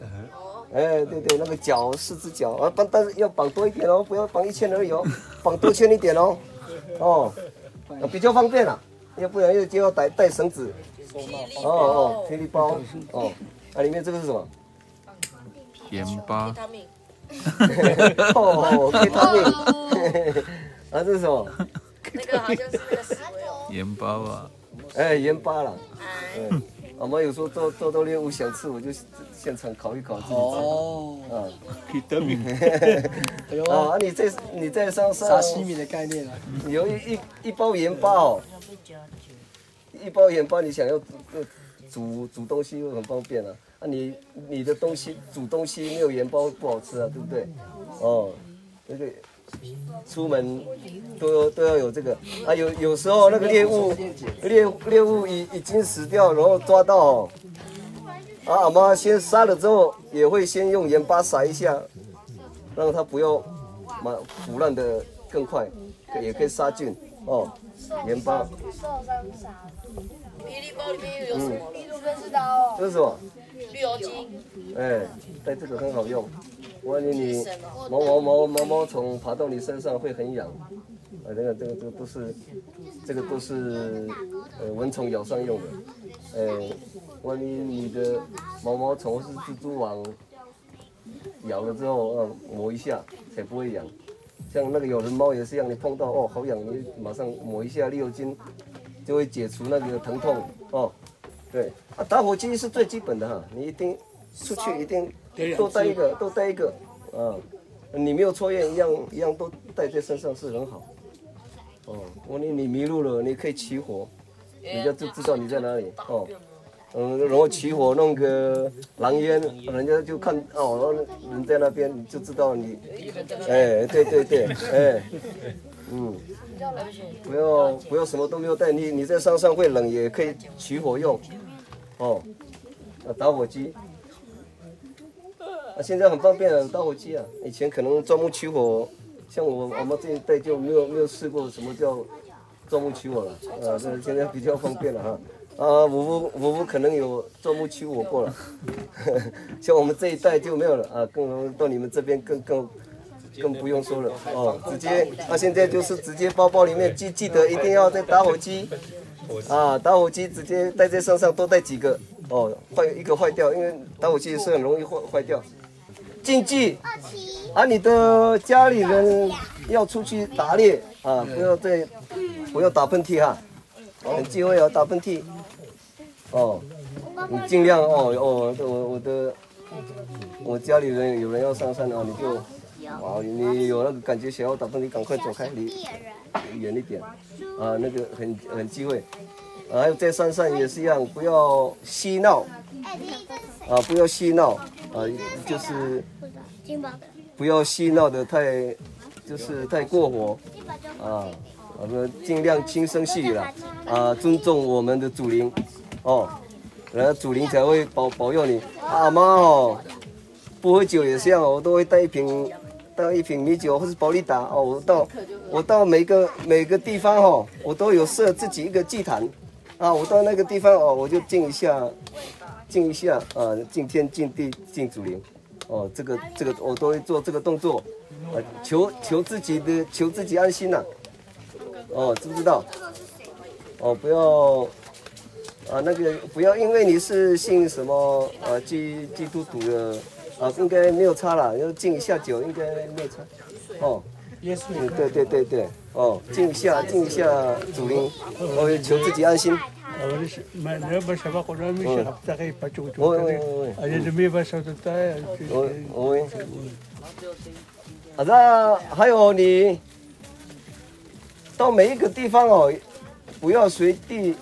[SPEAKER 3] 哎，对对，那个脚四只脚啊，绑但是要绑多一点哦，不要绑一圈而已哦，绑多圈一点哦，哦，啊比较方便了，要不然又就要带带绳子。哦哦，霹雳包哦，啊里面这个是什么？
[SPEAKER 1] 盐巴，
[SPEAKER 7] 他命，<laughs>
[SPEAKER 3] 哦，维他命。<laughs> 啊，这是什么？
[SPEAKER 7] 那个好像是那个石灰哦，
[SPEAKER 1] 盐巴吧，
[SPEAKER 3] 哎，盐巴啦。
[SPEAKER 7] 哎，
[SPEAKER 3] 嗯，我们有时候做做到猎物想吃，我就现场烤一烤自己吃。
[SPEAKER 5] 哦，
[SPEAKER 3] 啊
[SPEAKER 4] 可以得名。<laughs>
[SPEAKER 5] 哎呦，
[SPEAKER 3] 啊，你在你在山上
[SPEAKER 5] 沙西米的概念啊，
[SPEAKER 3] 有一一一包盐巴哦，一包盐巴，你想要煮煮煮东西又很方便啊。啊，你你的东西煮东西没有盐巴不好吃啊，对不对？哦，那个出门都都要有这个啊。有有时候那个猎物猎猎物已已经死掉，然后抓到，啊，阿妈先杀了之后，也会先用盐巴撒一下，让它不要嘛腐烂的更快，也可以杀菌哦。盐巴，
[SPEAKER 7] 霹雳包里面又有什么了？
[SPEAKER 6] 不知道哦。
[SPEAKER 3] 这是什么？
[SPEAKER 7] 绿油精，
[SPEAKER 3] 哎，带这个很好用。万一你毛毛毛毛毛虫爬到你身上会很痒，啊，这个这个这个都是，这个都是呃蚊虫咬伤用的。哎，万一你的毛毛虫是蜘蛛网咬了之后，啊，抹一下才不会痒。像那个有人猫也是一样，你碰到哦好痒，你马上抹一下绿油精，就会解除那个疼痛哦。对，啊，打火机是最基本的哈，你一定出去一定多带一个，多带一个，啊，你没有抽烟一样一样都带在身上是很好。哦，万一你迷路了，你可以起火，人家就知道你在哪里哦。嗯，然后起火弄个狼烟，人家就看哦，人在那边你就知道你，哎，对对对，哎，嗯，不要不要什么都没有带，你你在山上会冷也可以取火用，哦，打火机，啊现在很方便了，打火机啊，以前可能钻木取火，像我我们这一代就没有没有试过什么叫钻木取火了，啊，这现在比较方便了哈。啊，我们我们可能有钻木取火过了，<laughs> 像我们这一代就没有了啊，更到你们这边更更更不用说了哦，直接啊现在就是直接包包里面记记得一定要带打火机，啊打火机直接带在身上多带几个哦，坏一个坏掉，因为打火机是很容易坏坏掉。禁忌啊，你的家里人要出去打猎啊，不要再不要打喷嚏哈，很忌讳啊打喷嚏。哦，你尽量哦哦，我我的我家里人有人要上山啊，你就哇你有那个感觉想要打喷嚏，赶快走开，离远一点啊，那个很很忌讳。还有在山上也是一样，不要嬉闹啊，不要嬉闹啊，就是不要嬉闹的太就是太过火啊，我们尽量轻声细语了啊，尊重我们的祖灵。哦，然后祖灵才会保保佑你。阿妈哦，不喝酒也是一样，我都会带一瓶，一瓶米酒或是保利达哦。我到我到每个每个地方哦，我都有设自己一个祭坛啊。我到那个地方哦，我就敬一下，敬一下啊，敬天敬地敬祖灵。哦，这个这个我都会做这个动作，啊，求求自己的求自己安心呐。哦，知不知道？哦，不要。啊，那个不要，因为你是信什么啊基基督徒的啊，应该没有差了，要敬一下酒，应该没有差。哦，耶稣，对对对对，哦，敬一下敬一下主灵，我求自己安心。好的，还有你到每一个地方哦，不要随地。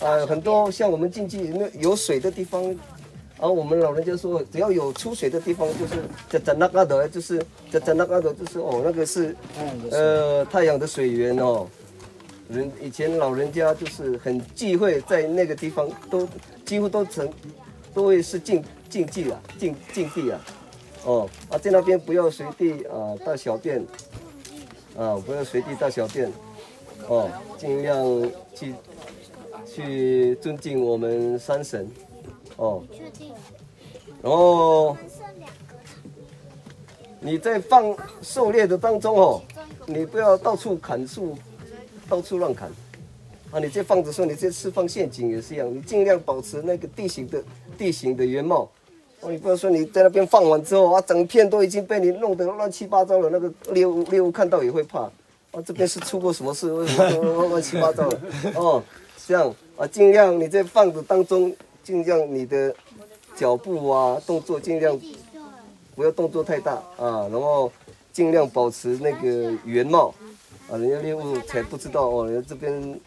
[SPEAKER 3] 呃，很多像我们进去那有水的地方，啊，我们老人家说，只要有出水的地方，就是在在那个的，就是在在那个的，就是哦，那个是呃太阳的水源哦。人以前老人家就是很忌讳在那个地方，都几乎都成都会是禁禁忌啊，禁禁地啊。哦，啊，在那边不要随地啊大小便，啊，不要随地大小便，哦，尽量去。去尊敬我们山神，哦，然后你在放狩猎的当中哦，你不要到处砍树，到处乱砍，啊，你在放的时候，你在释放陷阱也是一样，你尽量保持那个地形的地形的原貌，哦，你不要说你在那边放完之后啊，整片都已经被你弄得乱七八糟了，那个猎物猎物看到也会怕，啊，这边是出过什么事？为什么乱七八糟的？哦，这样。啊，尽量你在放的当中，尽量你的脚步啊动作尽量不要动作太大啊，然后尽量保持那个原貌啊，人家猎物才不知道哦，人家这边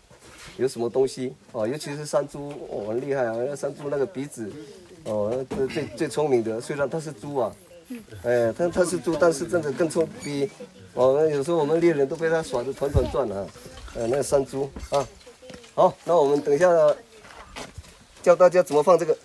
[SPEAKER 3] 有什么东西哦，尤其是山猪哦，很厉害啊，那山猪那个鼻子哦，最最最聪明的，虽然它是猪啊，哎，它它是猪，但是真的更聪比哦，有时候我们猎人都被它耍得团团转啊，呃，那个山猪啊。好，那我们等一下教大家怎么放这个。